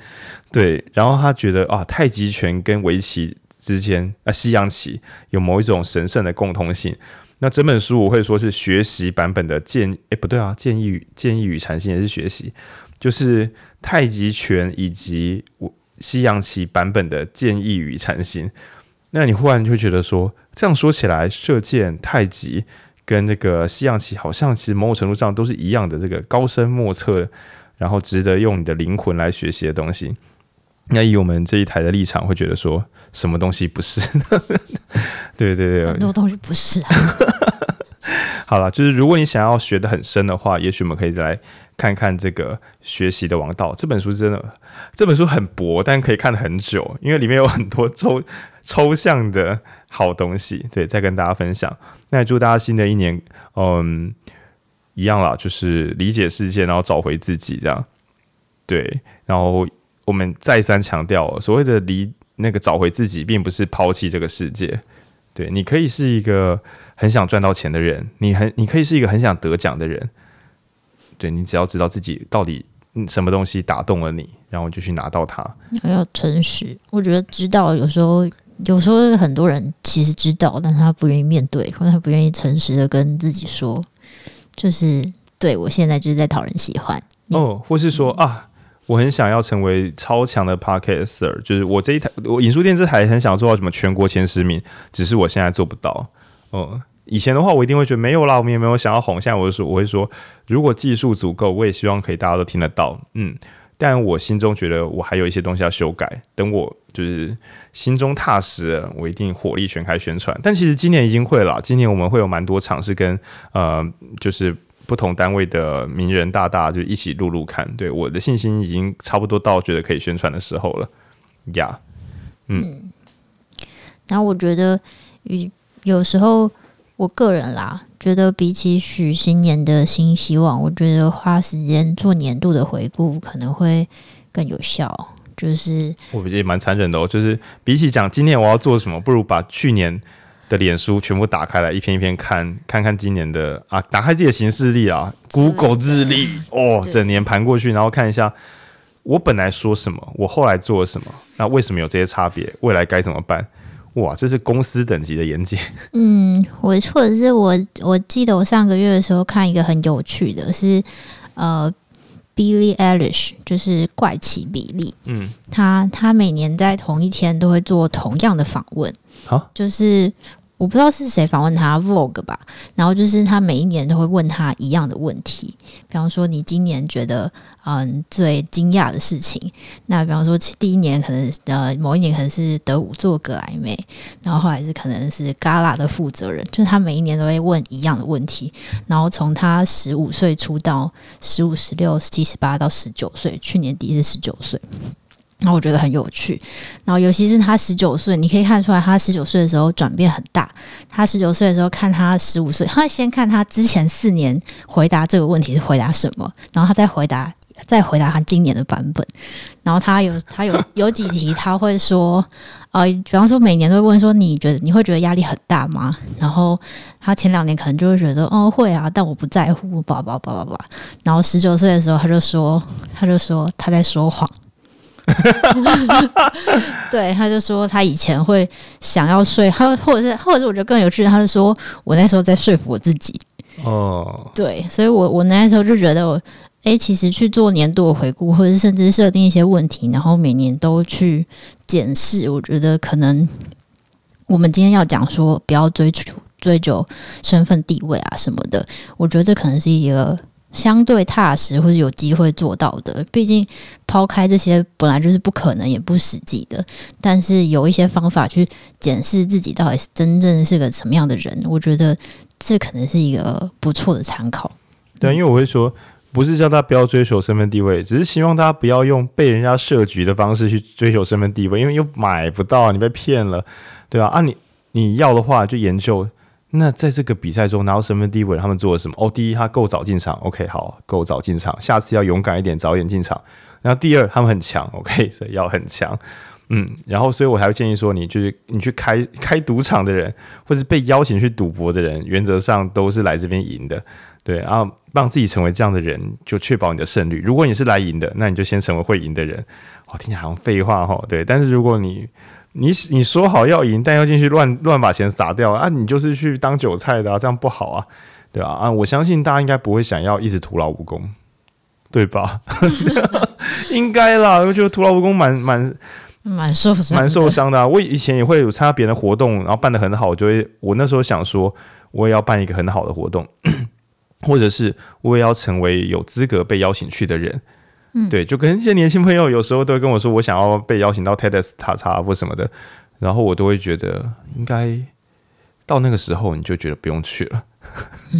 Speaker 1: 对，然后他觉得啊，太极拳跟围棋之间啊，西洋棋有某一种神圣的共通性。那整本书我会说是学习版本的建，诶，不对啊，建议与建议与禅心也是学习，就是太极拳以及西洋棋版本的建议与禅心。那你忽然就觉得说，这样说起来，射箭、太极。跟这个西洋棋好像，其实某种程度上都是一样的，这个高深莫测，然后值得用你的灵魂来学习的东西。那以我们这一台的立场，会觉得说什么东西不是？[LAUGHS] 对对对，
Speaker 2: 很多东西不是啊。[LAUGHS]
Speaker 1: 好了，就是如果你想要学的很深的话，也许我们可以再来看看这个《学习的王道》这本书。真的，这本书很薄，但可以看很久，因为里面有很多抽抽象的好东西。对，再跟大家分享。那也祝大家新的一年，嗯，一样啦，就是理解世界，然后找回自己，这样。对，然后我们再三强调，所谓的理那个找回自己，并不是抛弃这个世界。对，你可以是一个很想赚到钱的人，你很你可以是一个很想得奖的人。对，你只要知道自己到底什么东西打动了你，然后就去拿到它。
Speaker 2: 还要诚实，我觉得知道有时候。有时候很多人其实知道，但他不愿意面对，或者他不愿意诚实的跟自己说，就是对我现在就是在讨人喜欢
Speaker 1: 哦，或是说、啊，我很想要成为超强的 parker，就是我这一台我影书店这台很想要做到什么全国前十名，只是我现在做不到。哦，以前的话我一定会觉得没有啦，我们也没有想要红。现在我就说，我会说，如果技术足够，我也希望可以大家都听得到。嗯。但我心中觉得我还有一些东西要修改，等我就是心中踏实了，我一定火力全开宣传。但其实今年已经会了，今年我们会有蛮多场是跟呃，就是不同单位的名人大大就一起录录看。对，我的信心已经差不多到觉得可以宣传的时候了呀。嗯，嗯，
Speaker 2: 然后我觉得有有时候我个人啦。觉得比起许新年的新希望，我觉得花时间做年度的回顾可能会更有效。就是
Speaker 1: 我也蛮残忍的哦，就是比起讲今年我要做什么，不如把去年的脸书全部打开来，一篇一篇看，看看今年的啊，打开自己的行事历啊，Google 日历 [LAUGHS] 哦，整年盘过去，然后看一下我本来说什么，我后来做了什么，那为什么有这些差别？未来该怎么办？哇，这是公司等级的严谨。[LAUGHS]
Speaker 2: 嗯，我或者是我，我记得我上个月的时候看一个很有趣的是，呃，Billie Eilish 就是怪奇比利。嗯，他他每年在同一天都会做同样的访问。好、啊，就是。我不知道是谁访问他 Vlog 吧。然后就是他每一年都会问他一样的问题，比方说你今年觉得嗯最惊讶的事情。那比方说第一年可能呃某一年可能是得五座格莱美，然后后来是可能是 Gala 的负责人，就是他每一年都会问一样的问题。然后从他十五岁出道，十五、十六、十七、十八到十九岁，去年底是十九岁。然后我觉得很有趣，然后尤其是他十九岁，你可以看出来他十九岁的时候转变很大。他十九岁的时候看他十五岁，他会先看他之前四年回答这个问题是回答什么，然后他再回答，再回答他今年的版本。然后他有他有 [LAUGHS] 有几题他会说，呃，比方说每年都会问说，你觉得你会觉得压力很大吗？然后他前两年可能就会觉得哦会啊，但我不在乎，叭叭叭叭叭。然后十九岁的时候他就说，他就说他在说谎。[LAUGHS] 对，他就说他以前会想要睡，他或者是或者是我觉得更有趣，他就说我那时候在说服我自己。哦，对，所以我我那时候就觉得我，哎，其实去做年度的回顾，或者是甚至设定一些问题，然后每年都去检视，我觉得可能我们今天要讲说不要追求追求身份地位啊什么的，我觉得这可能是一个。相对踏实或者有机会做到的，毕竟抛开这些本来就是不可能也不实际的，但是有一些方法去检视自己到底是真正是个什么样的人，我觉得这可能是一个不错的参考。
Speaker 1: 对，因为我会说，不是叫他不要追求身份地位，只是希望大家不要用被人家设局的方式去追求身份地位，因为又买不到，你被骗了，对吧？啊，啊，你你要的话就研究。那在这个比赛中拿到身份地位，他们做了什么？哦，第一，他够早进场，OK，好，够早进场，下次要勇敢一点，早点进场。然后第二，他们很强，OK，[LAUGHS] 所以要很强，嗯，然后所以我还会建议说，你就是你去开开赌场的人，或是被邀请去赌博的人，原则上都是来这边赢的，对，然后让自己成为这样的人，就确保你的胜率。如果你是来赢的，那你就先成为会赢的人。哦，听起来好像废话哈，对，但是如果你你你说好要赢，但要进去乱乱把钱砸掉啊！你就是去当韭菜的啊，这样不好啊，对吧？啊，我相信大家应该不会想要一直徒劳无功，对吧？[LAUGHS] 应该啦，我觉得徒劳无功蛮蛮
Speaker 2: 蛮受伤，
Speaker 1: 蛮受伤的啊。我以前也会有参加别人的活动，然后办的很好，我就会我那时候想说，我也要办一个很好的活动，[COUGHS] 或者是我也要成为有资格被邀请去的人。对，就跟一些年轻朋友有时候都会跟我说，我想要被邀请到 TEDx 塔查或什么的，然后我都会觉得，应该到那个时候你就觉得不用去了。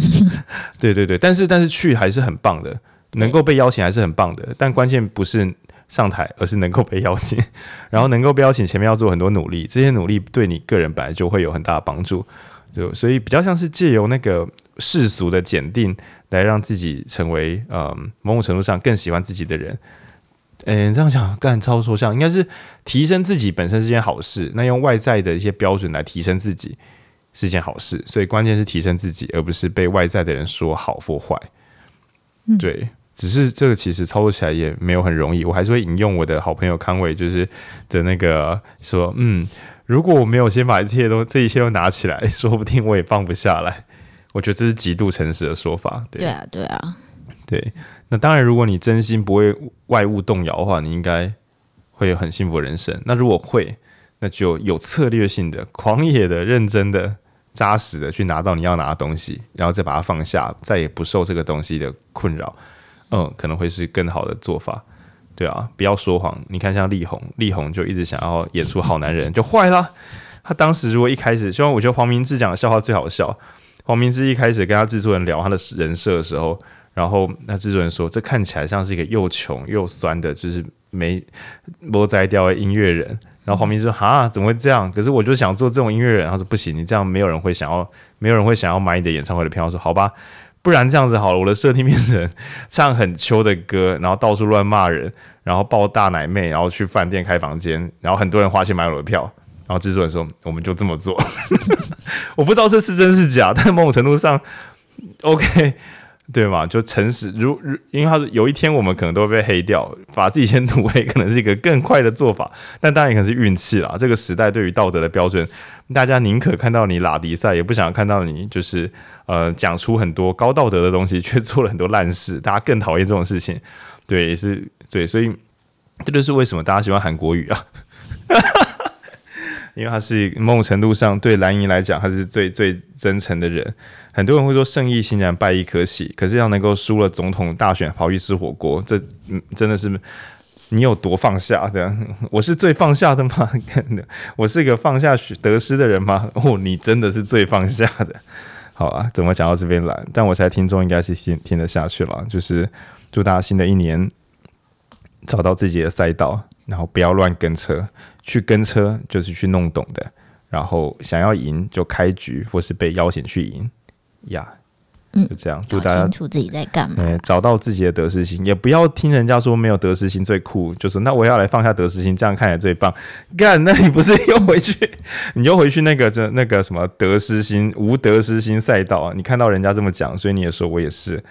Speaker 1: [LAUGHS] 对对对，但是但是去还是很棒的，能够被邀请还是很棒的，但关键不是上台，而是能够被邀请，[LAUGHS] 然后能够被邀请，前面要做很多努力，这些努力对你个人本来就会有很大的帮助，就所以比较像是借由那个世俗的检定。来让自己成为呃某种程度上更喜欢自己的人，嗯，这样讲干超抽象，应该是提升自己本身是件好事。那用外在的一些标准来提升自己是件好事，所以关键是提升自己，而不是被外在的人说好或坏。嗯，对，只是这个其实操作起来也没有很容易。我还是会引用我的好朋友康伟就是的那个说，嗯，如果我没有先把这些都这一切都拿起来，[LAUGHS] 说不定我也放不下来。我觉得这是极度诚实的说法。对，
Speaker 2: 对啊，对啊，
Speaker 1: 对，那当然，如果你真心不为外物动摇的话，你应该会有很幸福的人生。那如果会，那就有策略性的、狂野的、认真的、扎实的去拿到你要拿的东西，然后再把它放下，再也不受这个东西的困扰。嗯，可能会是更好的做法。对啊，不要说谎。你看，像力宏，力宏就一直想要演出好男人，就坏了。他当时如果一开始，虽然我觉得黄明志讲的笑话最好笑。黄明志一开始跟他制作人聊他的人设的时候，然后那制作人说：“这看起来像是一个又穷又酸的，就是没没摘掉的音乐人。”然后黄明志说：“哈，怎么会这样？可是我就想做这种音乐人。”他说：“不行，你这样没有人会想要，没有人会想要买你的演唱会的票。”说：“好吧，不然这样子好了，我的设定变成唱很秋的歌，然后到处乱骂人，然后抱大奶妹，然后去饭店开房间，然后很多人花钱买我的票。”然后制作人说：“我们就这么做。[LAUGHS] ”我不知道这是真是假，但某种程度上，OK，对吗？就诚实。如如，因为他说有一天我们可能都会被黑掉，把自己先涂黑，可能是一个更快的做法。但当然也可能是运气啦。这个时代对于道德的标准，大家宁可看到你拉迪赛，也不想看到你就是呃讲出很多高道德的东西，却做了很多烂事。大家更讨厌这种事情。对，也是对，所以这就是为什么大家喜欢韩国语啊。因为他是某种程度上对蓝营来讲，他是最最真诚的人。很多人会说胜意欣然败亦可喜，可是要能够输了总统大选跑去吃火锅，这嗯真的是你有多放下？这样我是最放下的吗？[LAUGHS] 我是一个放下得失的人吗？哦，你真的是最放下的。好啊，怎么讲到这边来？但我猜听众应该是听听得下去了。就是祝大家新的一年找到自己的赛道，然后不要乱跟车。去跟车就是去弄懂的，然后想要赢就开局，或是被邀请去赢呀，嗯，就这样。就大家
Speaker 2: 清楚自己在干嘛，
Speaker 1: 对，找到自己的得失心，也不要听人家说没有得失心最酷，就说那我要来放下得失心，这样看起来最棒。干，那你不是又回去，[LAUGHS] 你又回去那个就那个什么得失心无得失心赛道啊？你看到人家这么讲，所以你也说我也是，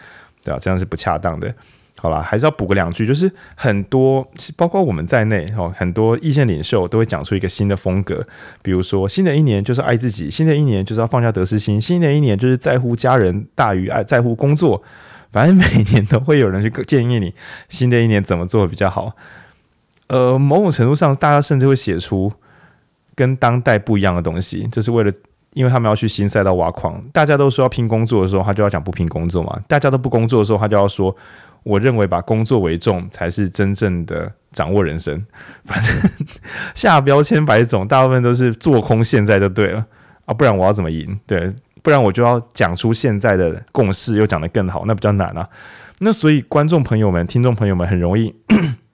Speaker 1: 对啊，这样是不恰当的。好啦，还是要补个两句，就是很多，包括我们在内，哦，很多意见领袖都会讲出一个新的风格，比如说，新的一年就是爱自己，新的一年就是要放下得失心，新的一年就是在乎家人大于爱在乎工作，反正每年都会有人去建议你，新的一年怎么做比较好。呃，某种程度上，大家甚至会写出跟当代不一样的东西，这是为了，因为他们要去新赛道挖矿。大家都说要拼工作的时候，他就要讲不拼工作嘛；大家都不工作的时候，他就要说。我认为把工作为重才是真正的掌握人生。反正 [LAUGHS] 下标签百种，大部分都是做空现在就对了啊，不然我要怎么赢？对，不然我就要讲出现在的共识，又讲得更好，那比较难啊。那所以观众朋友们、听众朋友们很容易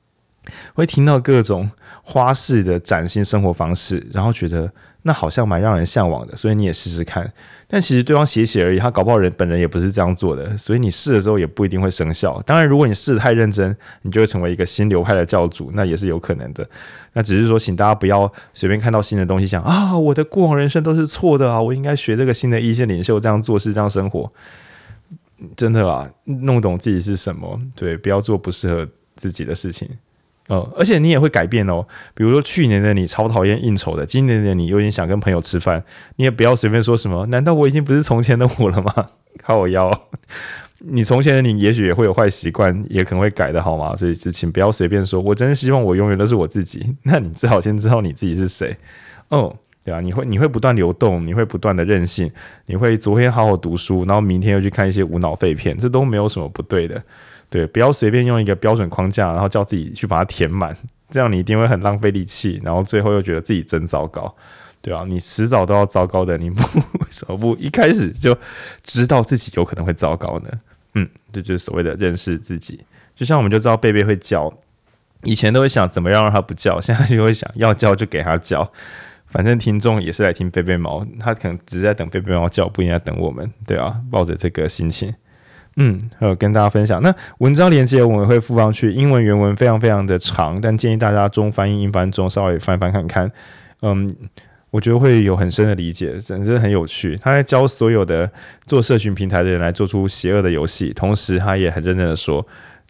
Speaker 1: [COUGHS] 会听到各种花式的崭新生活方式，然后觉得那好像蛮让人向往的，所以你也试试看。但其实对方写写而已，他搞不好人本人也不是这样做的，所以你试了之后也不一定会生效。当然，如果你试得太认真，你就会成为一个新流派的教主，那也是有可能的。那只是说，请大家不要随便看到新的东西想啊，我的过往人生都是错的啊，我应该学这个新的一线领袖这样做事、这样生活。真的啊，弄懂自己是什么，对，不要做不适合自己的事情。哦、而且你也会改变哦。比如说去年的你超讨厌应酬的，今年的你有点想跟朋友吃饭，你也不要随便说什么。难道我已经不是从前的我了吗？[LAUGHS] 靠我腰！[LAUGHS] 你从前的你也许也会有坏习惯，也可能会改的好吗？所以就请不要随便说。我真的希望我永远都是我自己。[LAUGHS] 那你最好先知道你自己是谁。哦，对啊，你会你会不断流动，你会不断的任性，你会昨天好好读书，然后明天又去看一些无脑废片，这都没有什么不对的。对，不要随便用一个标准框架，然后叫自己去把它填满，这样你一定会很浪费力气，然后最后又觉得自己真糟糕，对啊，你迟早都要糟糕的，你不 [LAUGHS] 为什么不一开始就知道自己有可能会糟糕呢？嗯，这就是所谓的认识自己。就像我们就知道贝贝会叫，以前都会想怎么样让它不叫，现在就会想要叫就给它叫，反正听众也是来听贝贝猫，他可能只是在等贝贝猫叫，不应该等我们，对啊，抱着这个心情。嗯，还有跟大家分享。那文章连接我们会附上去，英文原文非常非常的长，但建议大家中翻英、英翻中稍微翻翻看看。嗯，我觉得会有很深的理解，真的很有趣。他在教所有的做社群平台的人来做出邪恶的游戏，同时他也很认真的说：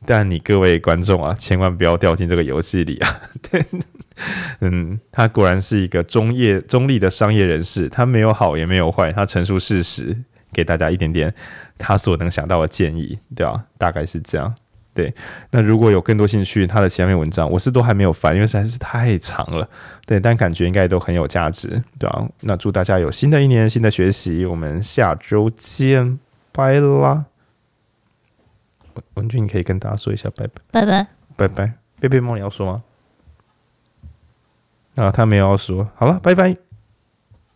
Speaker 1: 但你各位观众啊，千万不要掉进这个游戏里啊！对，[LAUGHS] 嗯，他果然是一个中业中立的商业人士，他没有好也没有坏，他陈述事实。给大家一点点 [LAUGHS] 他所能想到的建议，对吧、啊？大概是这样。对，那如果有更多兴趣，他的其他篇文章我是都还没有翻，因为实在是太长了。对，但感觉应该都很有价值，对吧、啊？那祝大家有新的一年新的学习，我们下周见，拜啦！文文俊，你可以跟大家说一下拜拜，
Speaker 2: 拜拜，
Speaker 1: 拜拜。贝贝猫，你要说吗？啊，他没有要说，好了，拜拜。